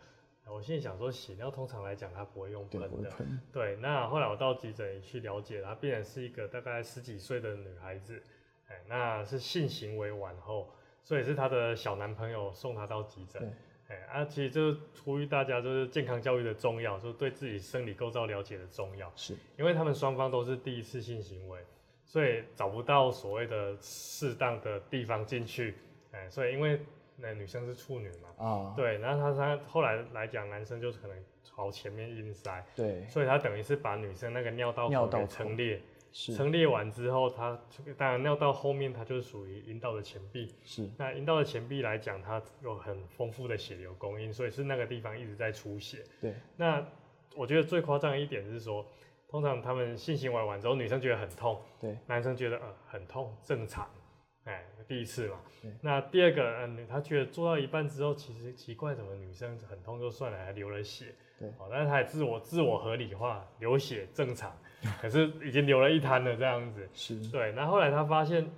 我心里想说，血尿通常来讲它不会用
对，
喷的，
不会喷。
对，那后来我到急诊去了解，她病人是一个大概十几岁的女孩子，哎，那是性行为完后，所以是她的小男朋友送她到急诊
对，
哎，啊，其实就是呼吁大家就是健康教育的重要，就是对自己生理构造了解的重要，
是
因为他们双方都是第一次性行为，所以找不到所谓的适当的地方进去，哎，所以因为那女生是处女嘛，
啊，
对，然后他他后来来讲，男生就是可能朝前面硬塞。
对，
所以他等于是把女生那个尿道口给
尿道
撑裂，
是。
撑裂完之后，它当然尿道后面它就是属于阴道的前壁。
是。
那阴道的前壁来讲，它有很丰富的血流供应，所以是那个地方一直在出血。
对，
那我觉得最夸张的一点是说，通常他们性行为完之后，女生觉得很痛，
对，
男生觉得呃很痛，正常。哎，第一次嘛。那第二个，嗯，他觉得做到一半之后，其实奇怪，怎么女生很痛就算了，还流了血。
对
哦，但是他也自我自我合理化，流血正常，可是已经流了一滩了这样子。
是
对，那后来他发现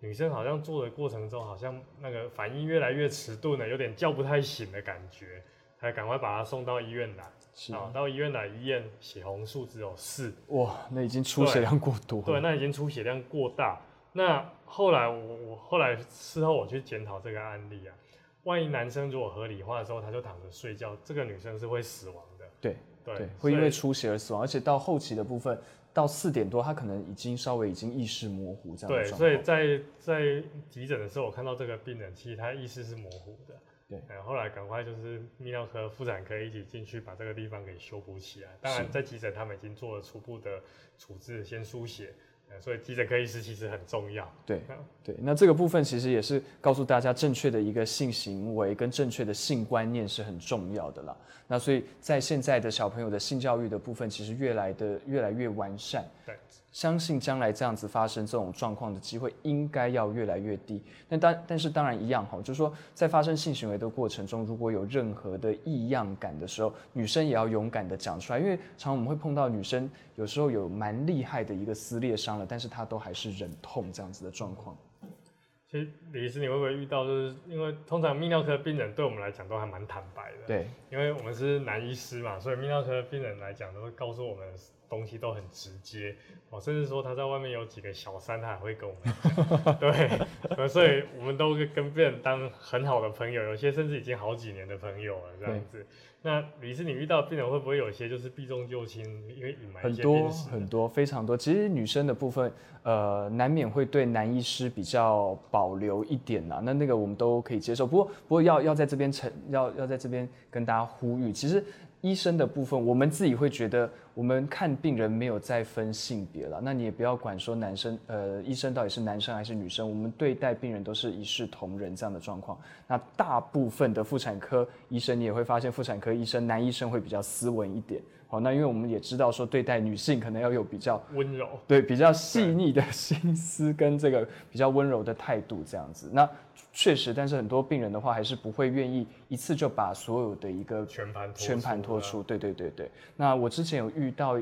女生好像做的过程中，好像那个反应越来越迟钝了，有点叫不太醒的感觉，才赶快把她送到医院来。
是
啊，到医院来一验，血红素只有四。
哇，那已经出血量过多了。
对，那已经出血量过大。那后来我我后来事后我去检讨这个案例啊，万一男生如果合理化的时候他就躺着睡觉，这个女生是会死亡的。
对
对，
对，会因为出血而死亡，而且到后期的部分，到四点多，他可能已经稍微已经意识模糊这样的
对，所以。在在急诊的时候，我看到这个病人，其实他意识是模糊的。
对
然后后来赶快就是泌尿科、妇产科一起进去把这个地方给修补起来。当然在急诊他们已经做了初步的处置，先输血，呃所以急诊科医师其实很重要。
对
嗯
对，那这个部分其实也是告诉大家，正确的一个性行为跟正确的性观念是很重要的啦。那所以在现在的小朋友的性教育的部分，其实越来的越来越完善。
对，
相信将来这样子发生这种状况的机会应该要越来越低。那当但是当然一样哈，就是说在发生性行为的过程中，如果有任何的异样感的时候，女生也要勇敢的讲出来，因为常常我们会碰到女生有时候有蛮厉害的一个撕裂伤了，但是她都还是忍痛这样子的状况。
其实李医师，你会不会遇到，就是因为通常泌尿科病人对我们来讲都还蛮坦白的，
对，
因为我们是男医师嘛，所以泌尿科病人来讲都会告诉我们东西都很直接，哦，甚至说他在外面有几个小三，他还会跟我们讲，对，呃所以我们都跟病人当很好的朋友，有些甚至已经好几年的朋友了这样子。那李医师，你遇到的病人会不会有一些就是避重就轻，因为隐瞒一些
很多？很多非常多。其实女生的部分，呃，难免会对男医师比较保留一点呐。那那个我们都可以接受。不过不过要要在这边承要要在这边跟大家呼吁，其实医生的部分，我们自己会觉得我们看病人没有再分性别了，那你也不要管说男生呃医生到底是男生还是女生，我们对待病人都是一视同仁这样的状况。那大部分的妇产科医生，你也会发现妇产科医生男医生会比较斯文一点。好，那因为我们也知道说对待女性可能要有比较
温柔，
对比较细腻的心思跟这个比较温柔的态度这样子。那确实，但是很多病人的话还是不会愿意一次就把所有的一个
全盘
全盘托
出
出。对对对对。那我之前有遇到，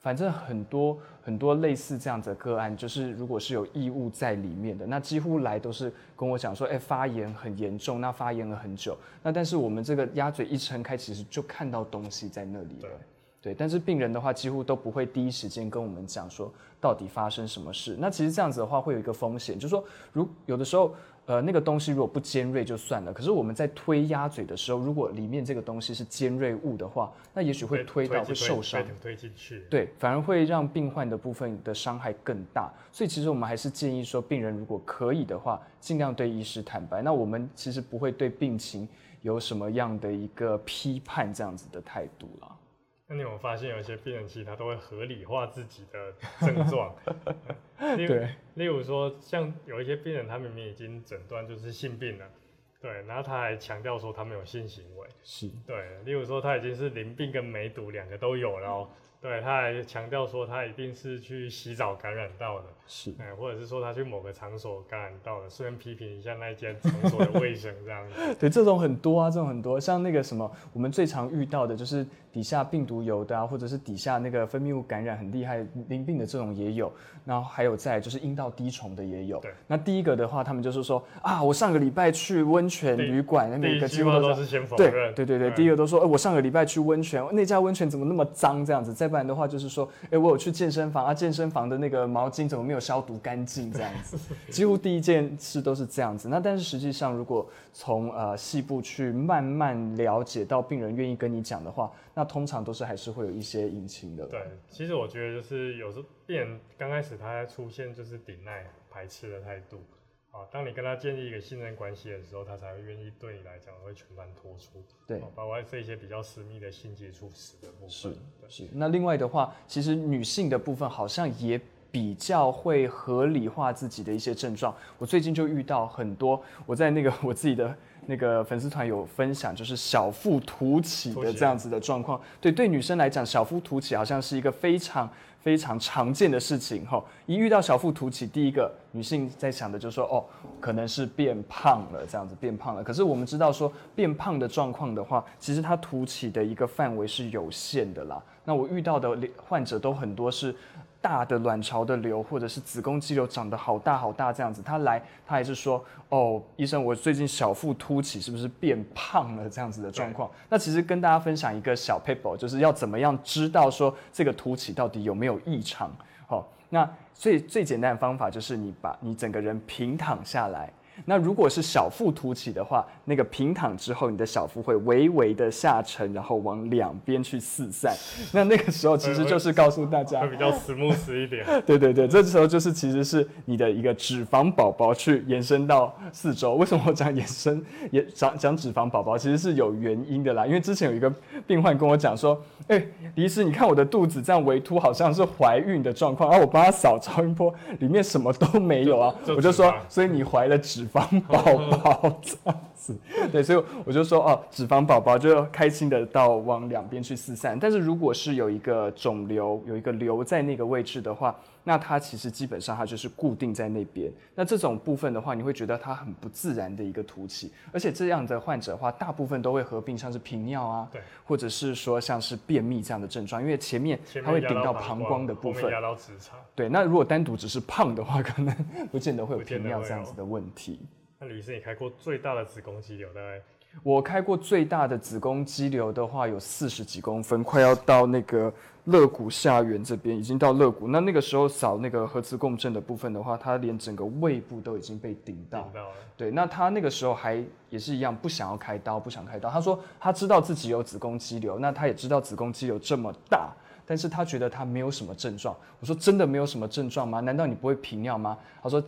反正很多很多类似这样子的个案，就是如果是有异物在里面的，那几乎来都是跟我讲说，哎，发炎很严重，那发炎了很久。那但是我们这个鸭嘴一撑开，其实就看到东西在那里了。对，但是病人的话几乎都不会第一时间跟我们讲说到底发生什么事。那其实这样子的话会有一个风险，就是说如有的时候，呃，那个东西如果不尖锐就算了，可是我们在推鸭嘴的时候，如果里面这个东西是尖锐物的话，那也许会推到会受伤，
推进去，
对，反而会让病患的部分的伤害更大。所以其实我们还是建议说，病人如果可以的话，尽量对医师坦白。那我们其实不会对病情有什么样的一个批判这样子的态度啦。
那你有发现有一些病人其实他都会合理化自己的症状，
对，
例如说像有一些病人他明明已经诊断就是性病了，对，然后他还强调说他没有性行为，
是
对，例如说他已经是淋病跟梅毒两个都有了。对，他还强调说他一定是去洗澡感染到的，
是，
哎，或者是说他去某个场所感染到的，顺便批评一下那间场所的卫生这样子。
对，这种很多啊，这种很多，像那个什么，我们最常遇到的就是底下病毒有的啊，或者是底下那个分泌物感染很厉害淋病的这种也有，然后还有在就是阴道滴虫的也有。
对，
那第一个的话，他们就是说啊，我上个礼拜去温泉旅馆，那每个几乎
都是先否
认。对对对对，第一个都说，哎，我上个礼拜去温泉，那家温泉怎么那么脏这样子？再不然的话，就是说，哎，我有去健身房啊，健身房的那个毛巾怎么没有消毒干净？这样子，几乎第一件事都是这样子。那但是实际上，如果从呃细部去慢慢了解到病人愿意跟你讲的话，那通常都是还是会有一些隐情的。
对，其实我觉得就是有时候病人刚开始他出现就是抵赖、排斥的态度。啊，当你跟他建立一个信任关系的时候，他才会愿意对你来讲会全盘托出。
对，
包括这些比较私密的性接触史的部分。
是是。那另外的话，其实女性的部分好像也比较会合理化自己的一些症状。我最近就遇到很多，我在那个 我自己的那个粉丝团有分享，就是小腹凸起的这样子的状况。对，对女生来讲，小腹凸起好像是一个非常。非常常见的事情哈，一遇到小腹凸起，第一个女性在想的就是说，哦，可能是变胖了，这样子变胖了。可是我们知道说，变胖的状况的话，其实它凸起的一个范围是有限的啦。那我遇到的患者都很多是。大的卵巢的瘤，或者是子宫肌瘤长得好大好大这样子，他来他还是说，哦，医生，我最近小腹凸起，是不是变胖了这样子的状况？那其实跟大家分享一个小 paper，就是要怎么样知道说这个凸起到底有没有异常？好，那最最简单的方法就是你把你整个人平躺下来。那如果是小腹凸起的话，那个平躺之后，你的小腹会微微的下沉，然后往两边去四散。那那个时候其实就是告诉大家，
会比较 smooth 一点。
对对对，这时候就是其实是你的一个脂肪宝宝去延伸到四周。为什么我讲延伸，也讲讲脂肪宝宝，其实是有原因的啦。因为之前有一个病患跟我讲说，哎，李医师，你看我的肚子这样微凸，好像是怀孕的状况。然后我帮他扫超音波，里面什么都没有啊。我就说，所以你怀了脂。脂肪宝宝这样子，对，所以我就说哦，脂肪宝宝就开心的到往两边去四散。但是如果是有一个肿瘤，有一个瘤在那个位置的话，那它其实基本上它就是固定在那边。那这种部分的话，你会觉得它很不自然的一个凸起，而且这样的患者的话，大部分都会合并像是频尿啊，
对，
或者是说像是便秘这样的症状，因为前面它会顶到膀胱的部分，
压到直肠。
对，那如果单独只是胖的话，可能不见得会有频尿这样子的问题。
那李医生，你开过最大的子宫肌瘤大概？
我开过最大的子宫肌瘤的话，有四十几公分，快要到那个肋骨下缘这边，已经到肋骨。那那个时候扫那个核磁共振的部分的话，他连整个胃部都已经被顶到。对，那他那个时候还也是一样，不想要开刀，不想开刀。他说他知道自己有子宫肌瘤，那他也知道子宫肌瘤这么大，但是他觉得他没有什么症状。我说真的没有什么症状吗？难道你不会频尿吗？他说。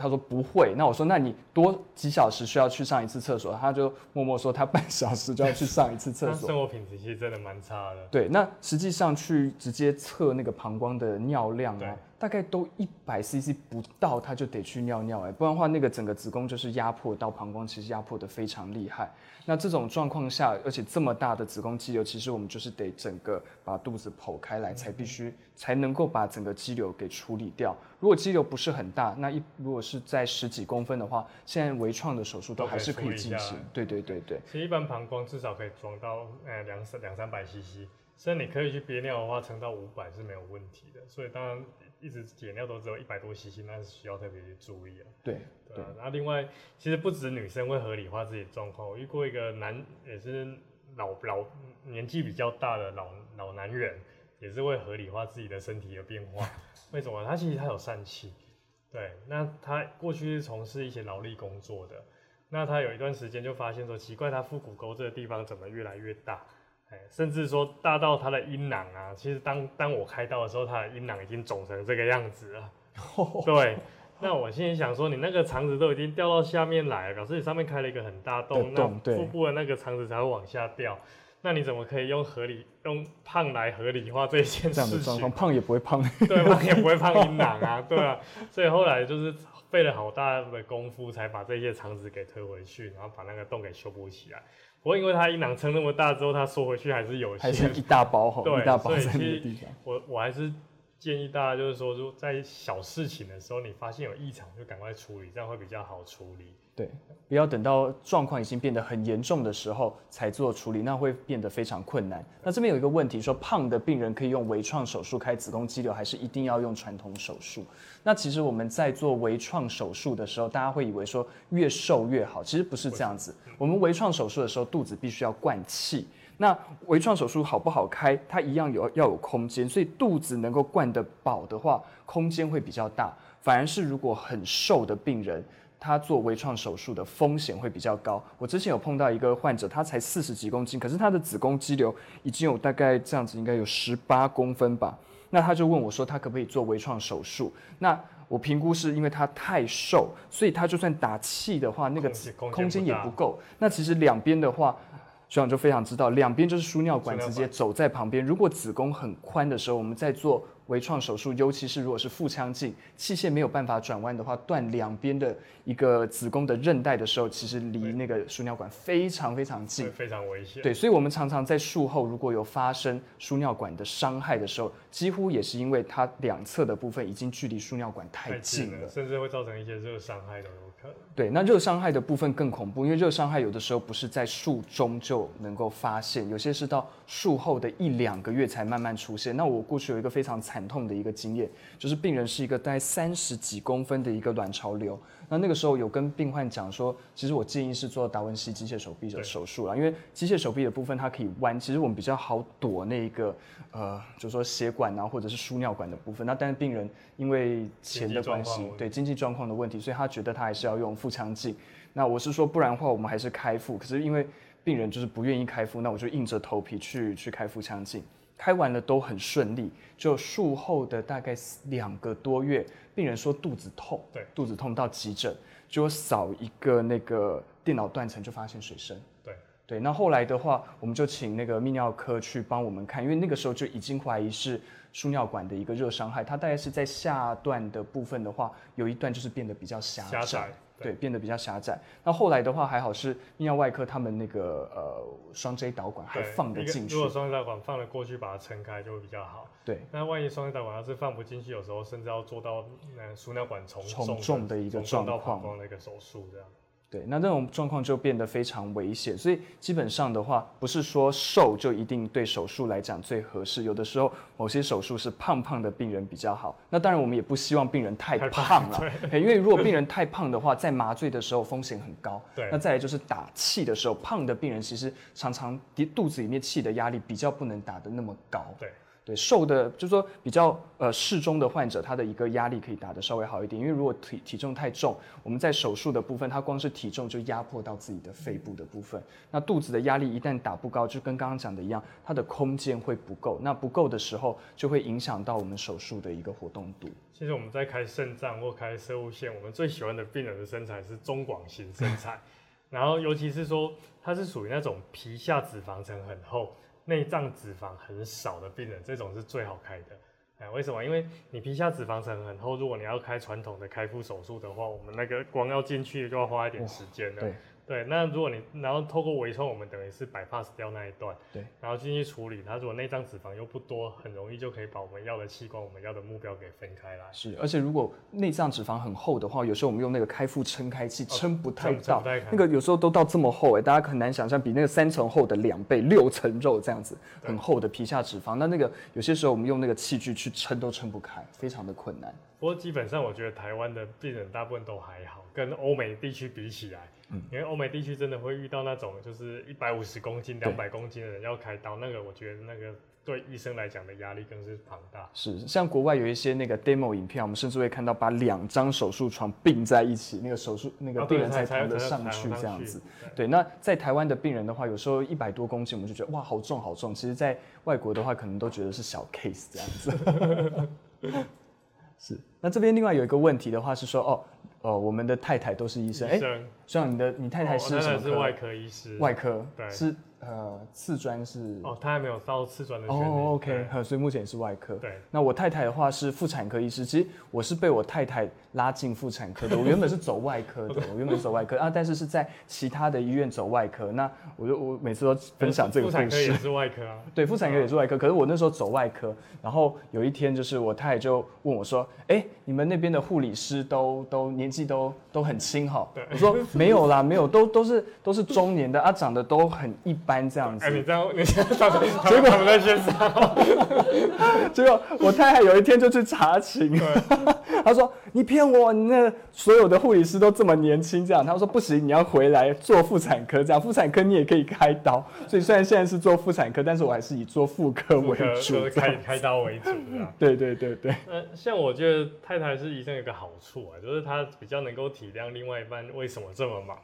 他说不会。那我说那你多几小时需要去上一次厕所？他就默默说他半小时就要去上一次厕所。
生活品质其实真的蛮差的。
对，那实际上去直接测那个膀胱的尿量
对
啊，大概都一百 CC 不到，他就得去尿尿哎，不然的话那个整个子宫就是压迫到膀胱，其实压迫的非常厉害。那这种状况下，而且这么大的子宫肌瘤，其实我们就是得整个把肚子剖开来，才必须才能够把整个肌瘤给处理掉。如果肌瘤不是很大，那一如果是在十几公分的话，现在微创的手术都还是可以进行。对对对对。
其实一般膀胱至少可以装到呃两三两三百 CC，所以你可以去憋尿的话，撑到五百是没有问题的。所以当然一直减掉都只有一百多 CC，那是需要特别去注意啊。
对
对啊，然后另外其实不止女生会合理化自己的状况，我遇过一个男也是老老年纪比较大的老老男人，也是会合理化自己的身体的变化。为什么？他其实他有疝气，对，那他过去是从事一些劳力工作的，那他有一段时间就发现说，奇怪，他腹股沟这个地方怎么越来越大？哎，甚至说大到他的阴囊啊，其实当当我开刀的时候，他的阴囊已经肿成这个样子了。对，那我心里想说，你那个肠子都已经掉到下面来了，表示你上面开了一个很大洞，
洞
那腹部的那个肠子才会往下掉。那你怎么可以用合理用胖来合理化这件
这样的
事情？
胖也不会胖。
对胖也不会胖阴囊啊，对啊，所以后来就是费了好大的功夫才把这些肠子给推回去，然后把那个洞给修补起来。不过因为它阴囊撑那么大之后，它缩回去还是有些。
还是一大包好，
对
一大包在那地方。
我我还是建议大家就是说，如果在小事情的时候，你发现有异常就赶快处理，这样会比较好处理。
对，不要等到状况已经变得很严重的时候才做处理，那会变得非常困难。那这边有一个问题，说胖的病人可以用微创手术开子宫肌瘤，还是一定要用传统手术？那其实我们在做微创手术的时候，大家会以为说越瘦越好，其实不是这样子。我们微创手术的时候，肚子必须要灌气。那微创手术好不好开，它一样有要有空间，所以肚子能够灌得饱的话，空间会比较大。反而是如果很瘦的病人，他做微创手术的风险会比较高。我之前有碰到一个患者，他才四十几公斤，可是他的子宫肌瘤已经有大概这样子，应该有十八公分吧。那他就问我说，他可不可以做微创手术？那我评估是因为他太瘦，所以他就算打气的话，那个
空间
也
不
够。那其实两边的话，学长就非常知道，两边就是输尿管直接走在旁边。如果子宫很宽的时候，我们在做微创手术，尤其是如果是腹腔镜，器械没有办法转弯的话，断两边的一个子宫的韧带的时候，其实离那个输尿管非常非常近。
非常危险。
对，所以我们常常在术后如果有发生输尿管的伤害的时候，几乎也是因为它两侧的部分已经距离输尿管太近了。
甚至会造成一些热伤害都有可能。
对，那热伤害的部分更恐怖，因为热伤害有的时候不是在术中就能够发现，有些是到术后的一两个月才慢慢出现。那我过去有一个非常惨痛的一个经验，就是病人是一个大概三十几公分的一个卵巢瘤。那那个时候有跟病患讲说，其实我建议是做达文西机械手臂的手术啦，因为机械手臂的部分它可以弯，其实我们比较好躲那个呃，就是说血管啊或者是输尿管的部分。那但是病人因为钱的关系对经济状况的问题，所以他觉得他还是要用腹腔镜。那我是说，不然的话我们还是开腹，可是因为病人就是不愿意开腹，那我就硬着头皮去去开腹腔镜。开完了都很顺利，就术后的大概两个多月，病人说肚子痛，
对，
肚子痛到急诊，就扫一个那个电脑断层就发现水深，
对。
对，那后来的话，我们就请那个泌尿科去帮我们看，因为那个时候就已经怀疑是输尿管的一个热伤害，它大概是在下段的部分的话，有一段就是变得比较狭
狭窄
对，变得比较狭窄。那后来的话还好是泌尿外科他们那个呃双 J 导管还放得进去
如，果双 J 导管放了过去，把它撑开就会比较好。
对。
那万一双 J 导管要是放不进去，有时候甚至要做到呃输尿管重
重
重
重的一个
重重到
状况
膀胱的一个手术这样。
对，那这种状况就变得非常危险，所以基本上的话，不是说瘦就一定对手术来讲最合适，有的时候某些手术是胖胖的病人比较好。那当然，我们也不希望病人太胖了，因为如果病人太胖的话，在麻醉的时候风险很高。
对
那再来就是打气的时候，胖的病人其实常常肚子里面气的压力比较不能打得那么高。
对。
瘦的，就是说比较呃适中的患者，他的一个压力可以打得稍微好一点。因为如果体体重太重，我们在手术的部分，它光是体重就压迫到自己的肺部的部分。那肚子的压力一旦打不高，就跟刚刚讲的一样，它的空间会不够。那不够的时候，就会影响到我们手术的一个活动度。
其实我们在开肾脏或开射物线，我们最喜欢的病人的身材是中广型身材，然后尤其是说它是属于那种皮下脂肪层很厚。内脏脂肪很少的病人，这种是最好开的。哎，为什么？因为你皮下脂肪层很厚，如果你要开传统的开腹手术的话，我们那个光要进去就要花一点时间了。
对。
对，那如果你然后透过微创，我们等于是 bypass 掉那一段，
对，
然后进去处理，它如果内脏脂肪又不多，很容易就可以把我们要的器官、我们要的目标给分开来。
是，而且如果内脏脂肪很厚的话，有时候我们用那个开腹撑开器撑不太到，那个有时候都到这么厚哎，大家很难想象，比那个三层厚的两倍，六层肉这样子，很厚的皮下脂肪，那那个有些时候我们用那个器具去撑都撑不开，非常的困难。
不过基本上我觉得台湾的病人大部分都还好，跟欧美地区比起来。因为欧美地区真的会遇到那种就是一百五十公斤、两百公斤的人要开刀，那个我觉得那个对医生来讲的压力更是庞大。
是，像国外有一些那个 demo 影片，我们甚至会看到把两张手术床并在一起，那个手术那个病人才抬得上去这样子。对，那在台湾的病人的话，有时候一百多公斤，我们就觉得哇好重好重。其实，在外国的话，可能都觉得是小 case 这样子。是，那这边另外有一个问题的话是说哦。哦，我们的太太都是医生，
哎，
像你的你太太是什么
科？外科医师。
外科，对，是。呃，次专是
哦，他还没有到次专的学历。
哦，OK，所以目前也是外科。
对，
那我太太的话是妇产科医师。其实我是被我太太拉进妇产科的。我原本是走外科的，我原本是走外科啊，但是是在其他的医院走外科。那我就我每次都分享这个故事。妇产
科也是外科啊。
对，妇产科也是外科。可是我那时候走外科，然后有一天就是我太太就问我说：“哎，你们那边的护理师都都年纪都都很轻哈？”我说：“没有啦，没有，都都是都是中年的啊，长得都很一般这样子。”
哎你现 在上，结果我们在线上，
结果我太太有一天就去查寝，他说你骗我，你那所有的护理师都这么年轻，这样他说不行，你要回来做妇产科，这样妇产科你也可以开刀，所以虽然现在是做妇产科，但是我还是以做妇科为主，
开开刀为主
的。对对对对。
呃，像我觉得太太是医生有个好处啊，就是她比较能够体谅另外一半为什么这么忙。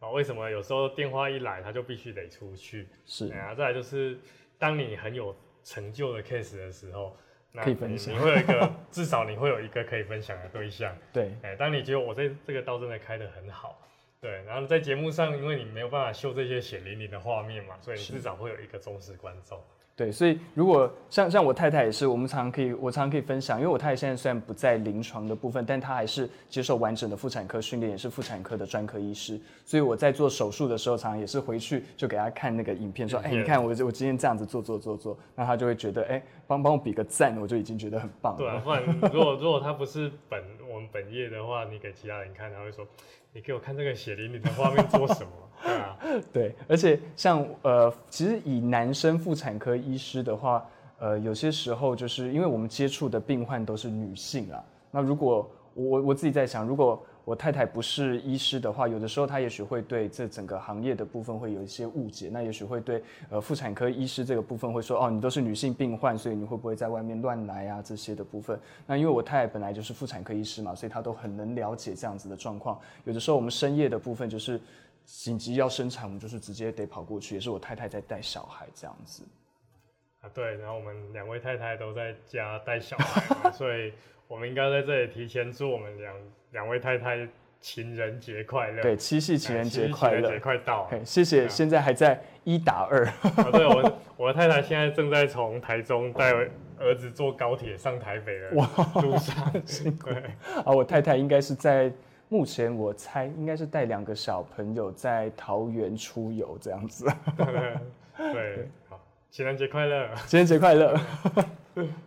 啊，为什么有时候电话一来，他就必须得出去？
是
啊，再来就是，当你很有成就的 case 的时候，
可以分享，
你会有一个，至少你会有一个可以分享的对象。
对，
哎，当你觉得我这这个刀真的开得很好，对，然后在节目上，因为你没有办法秀这些血淋淋的画面嘛，所以你至少会有一个忠实观众。
对，所以如果像像我太太也是，我们常常可以，我常常可以分享，因为我太太现在虽然不在临床的部分，但她还是接受完整的妇产科训练，也是妇产科的专科医师。所以我在做手术的时候，常常也是回去就给她看那个影片，说，哎，你看我我今天这样子做做做做，那她就会觉得，哎，帮帮我比个赞，我就已经觉得很棒了。
对，不然如果如果她不是本我们本业的话，你给其他人看，他会说，你给我看这个血淋淋的画面做什么？对啊，
对，而且像呃，其实以男生妇产科医师的话，呃，有些时候就是因为我们接触的病患都是女性啊。那如果我我自己在想，如果我太太不是医师的话，有的时候她也许会对这整个行业的部分会有一些误解。那也许会对呃妇产科医师这个部分会说，哦，你都是女性病患，所以你会不会在外面乱来啊这些的部分？那因为我太太本来就是妇产科医师嘛，所以她都很能了解这样子的状况。有的时候我们深夜的部分就是。紧急要生产，我们就是直接得跑过去，也是我太太在带小孩这样子。
啊，对，然后我们两位太太都在家带小孩，所以我们应该在这里提前祝我们两两位太太情人节快乐。
对，七夕情人节快乐，
节快到。
谢谢，现在还在一打二。
啊，对我我的太太现在正在从台中带儿子坐高铁上台北的路上，
辛苦。啊，我太太应该是在。目前我猜应该是带两个小朋友在桃园出游这样子。
对，好，情人节快乐！
情人节快乐！